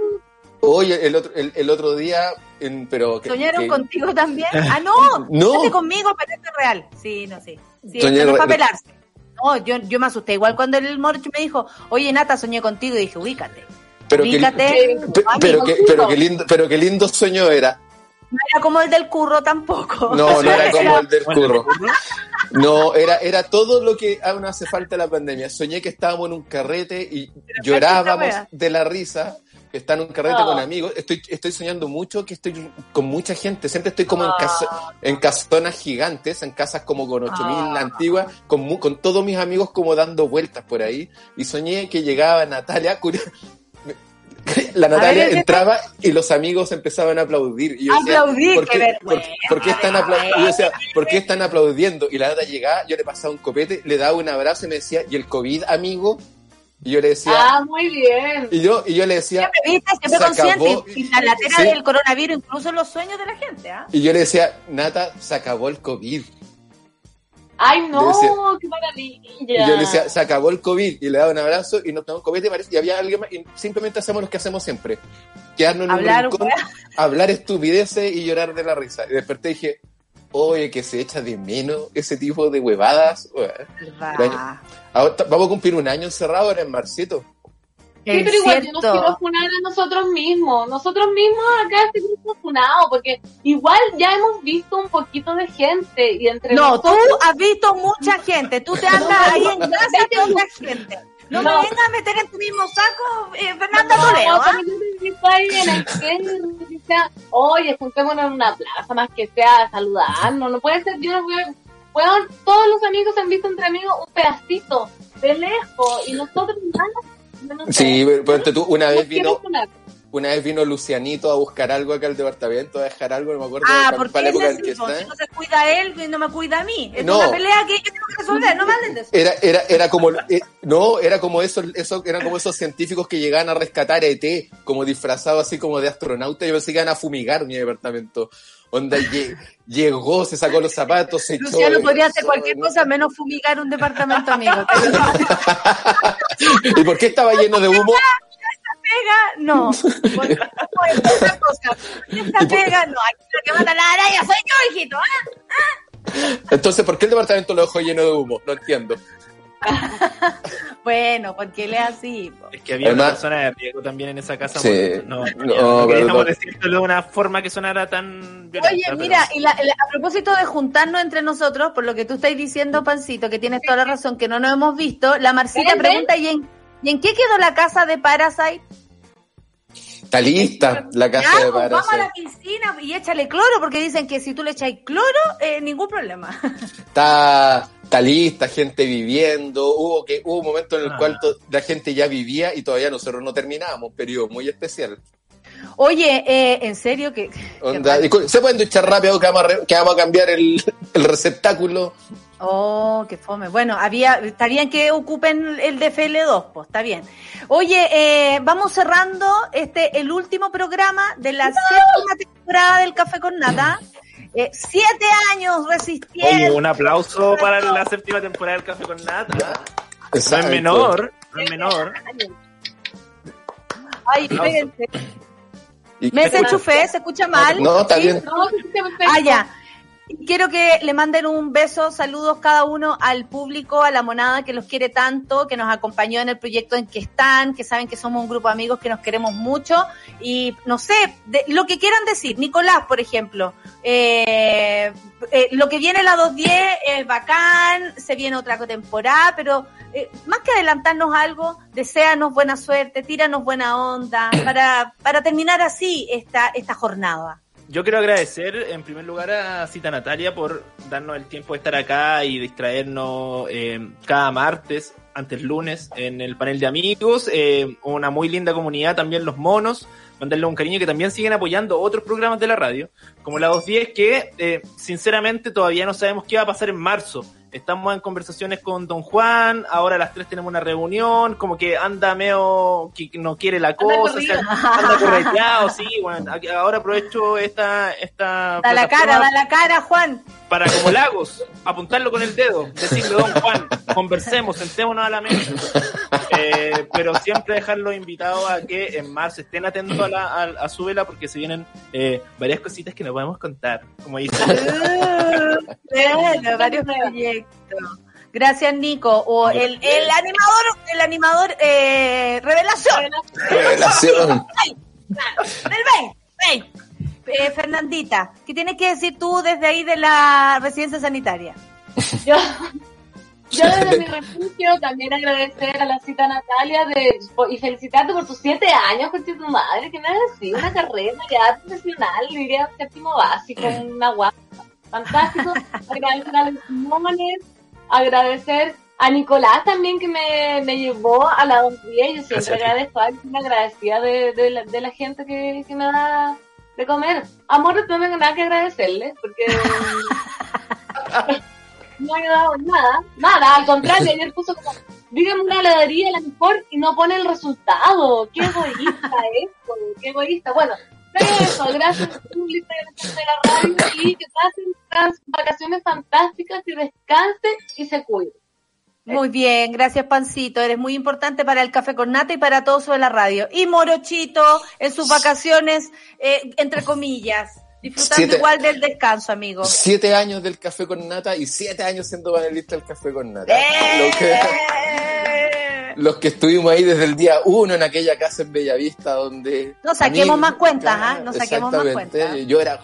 Oye, el otro, el, el otro día, en- pero... que- soñaron que- contigo también? Ah, no, No. Conmigo, pero esto es real. Sí, no, sí. Sí, Soñé no es para re- pelarse. No, yo, yo me asusté. Igual cuando el Morch me dijo, oye, Nata, soñé contigo, y dije, ubícate. Pero que, ubícate. pe- pero, que, pero, que lindo, pero qué lindo sueño era. No era como el del curro tampoco. No, no era como el del curro. No, era, era todo lo que aún hace falta en la pandemia. Soñé que estábamos en un carrete y llorábamos de la risa. Está en un carrete No. con amigos. Estoy, estoy soñando mucho que estoy con mucha gente. Siempre estoy como en, Ah. casa, en casonas gigantes, en casas como con 8000 Ah. antiguas, con, mu- con todos mis amigos como dando vueltas por ahí. Y soñé que llegaba Natalia. La Natalia ver, ¿qué entraba y los amigos empezaban a aplaudir. Y yo decía, Aplaudir, ¿por qué qué, por- qué están apla- y yo decía, ¿por qué están aplaudiendo? Y la Nata llegaba, yo le pasaba un copete, le daba un abrazo y me decía, ¿y el COVID, amigo? Y yo le decía, Ah, muy bien. y yo, y yo le decía, Siempre viste, siempre Se consciente. acabó. Y la latera Sí. del coronavirus, incluso los sueños de la gente, ¿ah? y yo le decía, Nata, se acabó el COVID. Ay, no, decía- qué maravilla. Y yo le decía, se acabó el COVID, y le daba un abrazo y nos tomamos parece- y había alguien más, y simplemente hacemos lo que hacemos siempre. Quedarnos en Hablar, un rincón, hablar estupideces y llorar de la risa. Y desperté y dije, oye, que se echa de menos ese tipo de huevadas. Ahora vamos a cumplir un año encerrado ahora en Marcito. Sí, pero igual yo nos cierto. quiero funar a nosotros mismos. Nosotros mismos acá este grupo funado, porque igual ya hemos visto un poquito de gente y entre No, tú nosotros... has visto mucha gente. Tú te andas ahí en casa con mucha gente. No, No. me vengas a meter en tu mismo saco, eh, Fernanda No, que- que sea, oye, juntémonos en una plaza más que sea saludarnos. No puede ser, yo no voy a- Weón, todos los amigos han visto entre amigos un pedacito de lejos y nosotros nada. Yo no sé. Sí, pero tú, una vez vino. Una vez vino Lucianito a buscar algo acá al departamento, a dejar algo, no me acuerdo Ah, porque para la es época en así, que está. si no se cuida él y no me cuida a mí. Es No. una pelea que yo tengo que resolver, no me hablen de eso. Era, era, era como, eh, no, era como eso, eso, eran como esos científicos que llegaban a rescatar a ET, como disfrazados así como de astronauta, yo pensé que iban a fumigar mi departamento. Onda, lle- llegó, se sacó los zapatos, se echó. Luciano podría hacer cualquier ¿no? cosa menos fumigar un departamento amigo. ¿Y por qué estaba lleno de humo? Pega, no. Otra cosa. Esta pega, no. Aquí la que mata a la araña soy yo, hijito. ¿ah? Entonces, ¿por qué el departamento lo dejó lleno de humo? No entiendo. Bueno, porque él es así. po. Es que había Además- una persona de riesgo también en esa casa. Sí. No, No, no, queríamos perdón. decirlo de una forma que sonara tan violenta. Oye, pero- mira, y la- la- a propósito de juntarnos entre nosotros, por lo que tú estás diciendo, Pancito, que tienes toda la razón, que no nos hemos visto, la Marcita ¿Ven, pregunta, ¿y en, ¿y en qué quedó la casa de Parasite? Está lista la casa Ya, de pues, vamos a la Parasite. piscina y échale cloro, porque dicen que si tú le echáis cloro, eh, ningún problema. Está, está lista, gente viviendo. Hubo que hubo un momento en el Ah. cual la gente ya vivía y todavía nosotros no terminábamos. Un periodo muy especial. Oye, eh, en serio que... ¿Se pueden duchar rápido que vamos a, re- que vamos a cambiar el, el receptáculo? Oh, qué fome. Bueno, había, está bien que ocupen el DFL2, pues, está bien. Oye, eh, vamos cerrando este, el último programa de la séptima temporada del Café con Nata. Eh, siete años resistiendo. Oye, un aplauso para la séptima temporada del Café con Nata. No es Exacto. menor, no es menor. Ay, Aplauso. Me desenchufé, se escucha mal. No, está bien. No. Ah, ya. Quiero que le manden un beso, saludos cada uno al público, a la monada que los quiere tanto, que nos acompañó en el proyecto en que están, que saben que somos un grupo de amigos que nos queremos mucho. Y no sé, de- lo que quieran decir. Nicolás, por ejemplo, eh, eh, lo que viene la 210 es bacán, se viene otra temporada, pero eh, más que adelantarnos algo, deséanos buena suerte, tíranos buena onda, para, para terminar así esta, esta jornada. Yo quiero agradecer en primer lugar a Cita Natalia por darnos el tiempo de estar acá y distraernos eh, cada martes. antes lunes, en el panel de amigos, eh, una muy linda comunidad, también los monos, mandarle un cariño que también siguen apoyando otros programas de la radio, como la 210, que eh, sinceramente todavía no sabemos qué va a pasar en marzo. Estamos en conversaciones con Don Juan, ahora a las 3 tenemos una reunión, como que anda medio que no quiere la cosa, o sea, anda correteado, sí, bueno, ahora aprovecho esta, esta Da la cara, da la cara, Juan. para como Lagos, apuntarlo con el dedo, decirle, don Juan, conversemos, sentémonos a la mesa. Eh, pero siempre dejarlos invitados a que en marzo estén atentos a, la, a, a su vela porque se vienen eh, varias cositas que nos podemos contar, como dice. Bueno, varios proyectos. Gracias, Nico. O el, el animador, el animador, eh, revelación. Revelación. Ven. Eh, Fernandita, ¿qué tienes que decir tú desde ahí de la residencia sanitaria? Yo, yo desde mi refugio también agradecer a la cita Natalia de, y felicitarte por tus siete años con tu madre, que me has sido una carrera ya profesional, diría séptimo básico, una guapa. Fantástico. Agradecer a los Simones, agradecer a Nicolás también que me, me llevó a la Don Ría. Yo siempre Gracias agradezco a agradecida de, de, la, de la gente que, que me da de comer. Amor, no tengo nada que agradecerle, porque no ha dado nada, nada, al contrario, ayer puso como, dígame una heladería la mejor y no pone el resultado. Qué egoísta esto, qué egoísta. Bueno, eso, gracias público, de la radio y que pasen unas vacaciones fantásticas, que descanse y se cuide. Muy bien, gracias Pancito, eres muy importante para el Café con Nata y para todos sobre la radio. Y Morochito en sus vacaciones, eh, entre comillas, disfrutando Siete. igual del descanso, amigo. Siete años del café con nata y siete años siendo panelista del café con nata. ¡Eh! Lo que- los que estuvimos ahí desde el día uno en aquella casa en Bellavista donde... No saquemos más cuentas, ¿ah? No saquemos más cuentas. Yo era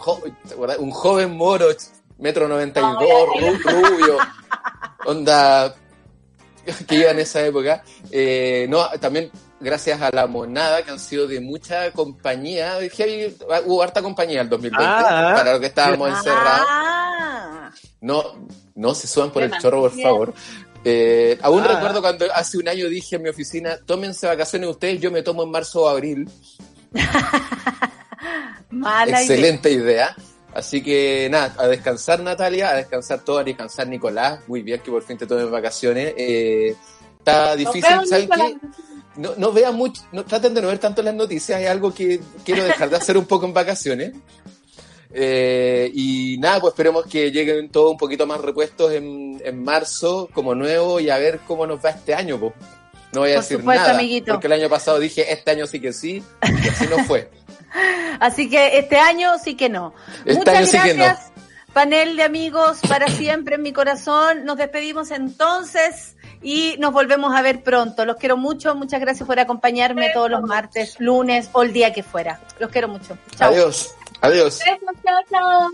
un joven moro, metro noventa y dos, rubio, onda que iba en esa época. Eh, no, también gracias a la monada que han sido de mucha compañía. Dije, hubo harta compañía el 2020 Ah, para lo que estábamos encerrados. Ah, No, no se suban por el chorro, por favor. Eh, aún Ah. recuerdo cuando hace un año dije en mi oficina, tómense vacaciones ustedes, yo me tomo en marzo o abril. mala. Excelente idea. Así que nada, a descansar Natalia, a descansar todo, a descansar Nicolás. Muy bien que por fin te tomen vacaciones. Eh, está Nos difícil, vemos, ¿saben qué? No, no vean mucho, no, traten de no ver tanto las noticias, es algo que quiero dejar de hacer un poco en vacaciones. Eh, y nada, pues esperemos que lleguen todos un poquito más repuestos en, en marzo como nuevo y a ver cómo nos va este año. pues. No voy a Por decir supuesto, nada, amiguito. porque el año pasado dije este año sí que sí, y así no fue. Así que este año sí que no. Este Muchas año sí que gracias, panel de amigos, para siempre en mi corazón. Nos despedimos entonces y nos volvemos a ver pronto. Los quiero mucho. Muchas gracias por acompañarme todos los martes, lunes o el día que fuera. Los quiero mucho. Chao. Adiós, adiós. Besos, chao, chao.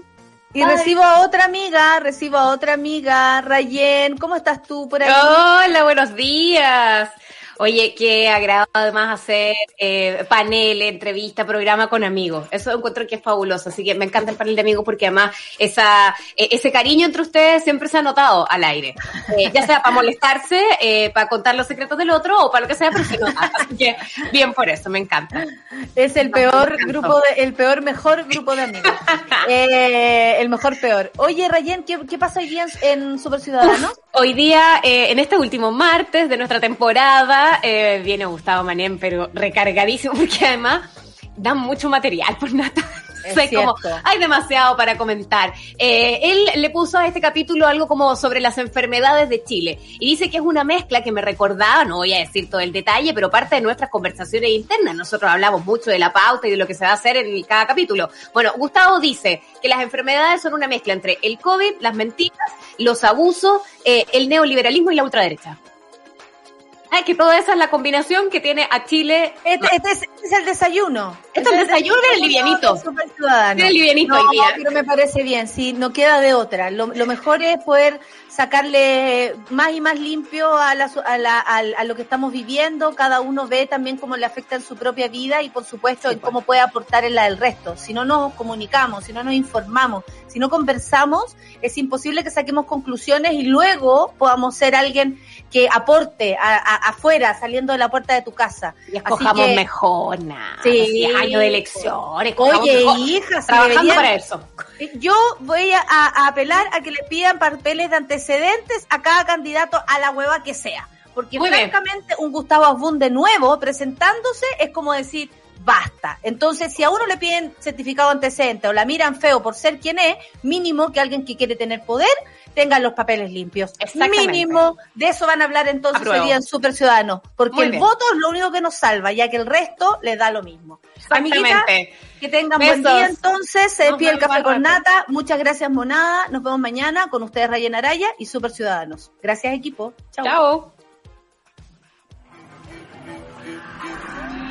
Y recibo a otra amiga, recibo a otra amiga, Rayen. ¿Cómo estás tú por ahí? Hola, buenos días. Oye, qué agrado además hacer eh, panel, entrevista, programa con amigos. Eso encuentro que es fabuloso. Así que me encanta el panel de amigos porque además esa, eh, ese cariño entre ustedes siempre se ha notado al aire. Eh, ya sea para molestarse, eh, para contar los secretos del otro o para lo que sea, pero se nota. Así que bien por eso, me encanta. Es el peor grupo, de, el peor mejor grupo de amigos. Eh, el mejor peor. Oye, Rayen, ¿qué, qué pasa hoy día en, en Super Ciudadano? Hoy día, eh, en este último martes de nuestra temporada, eh, viene Gustavo Manén, pero recargadísimo, porque además dan mucho material por nata. Sea, como, hay demasiado para comentar. Eh, él le puso a este capítulo algo como sobre las enfermedades de Chile. Y dice que es una mezcla que me recordaba, no voy a decir todo el detalle, pero parte de nuestras conversaciones internas. Nosotros hablamos mucho de la pauta y de lo que se va a hacer en cada capítulo. Bueno, Gustavo dice que las enfermedades son una mezcla entre el COVID, las mentiras, los abusos, eh, el neoliberalismo y la ultraderecha. ¿Sabes que toda esa es la combinación que tiene a Chile? Este, este es, este es el desayuno. Esto es el desayuno del livianito. Del livianito no, hoy día. pero me parece bien, sí, no queda de otra. Lo, lo mejor es poder sacarle más y más limpio a, la, a, la- al- a lo que estamos viviendo. Cada uno ve también cómo le afecta en su propia vida y, por supuesto, en cómo puede aportar en la del resto. Si no nos comunicamos, si no nos informamos, si no conversamos, es imposible que saquemos conclusiones y luego podamos ser alguien que aporte a- a- afuera, saliendo de la puerta de tu casa. Y escojamos que- mejor, nada. Sí. 10 años de elecciones. Oye, mejor. hija, Trabajando deberían- para eso. Yo voy a, a apelar a que le pidan papeles de antecedentes a cada candidato a la hueva que sea. Porque Muy bien. francamente un Gustavo Asbun de nuevo presentándose es como decir, basta. Entonces, si a uno le piden certificado de antecedente o la miran feo por ser quien es, mínimo que alguien que quiere tener poder tenga los papeles limpios. Mínimo, de eso van a hablar entonces Apruebo. serían super ciudadanos. Porque el voto es lo único que nos salva, ya que el resto les da lo mismo. Amiguita, que tengan buen día entonces. Se despide el café con nata. Muchas gracias, Monada. Nos vemos mañana con ustedes, Rayen Araya y Super Ciudadanos. Gracias, equipo. Chao. Chao.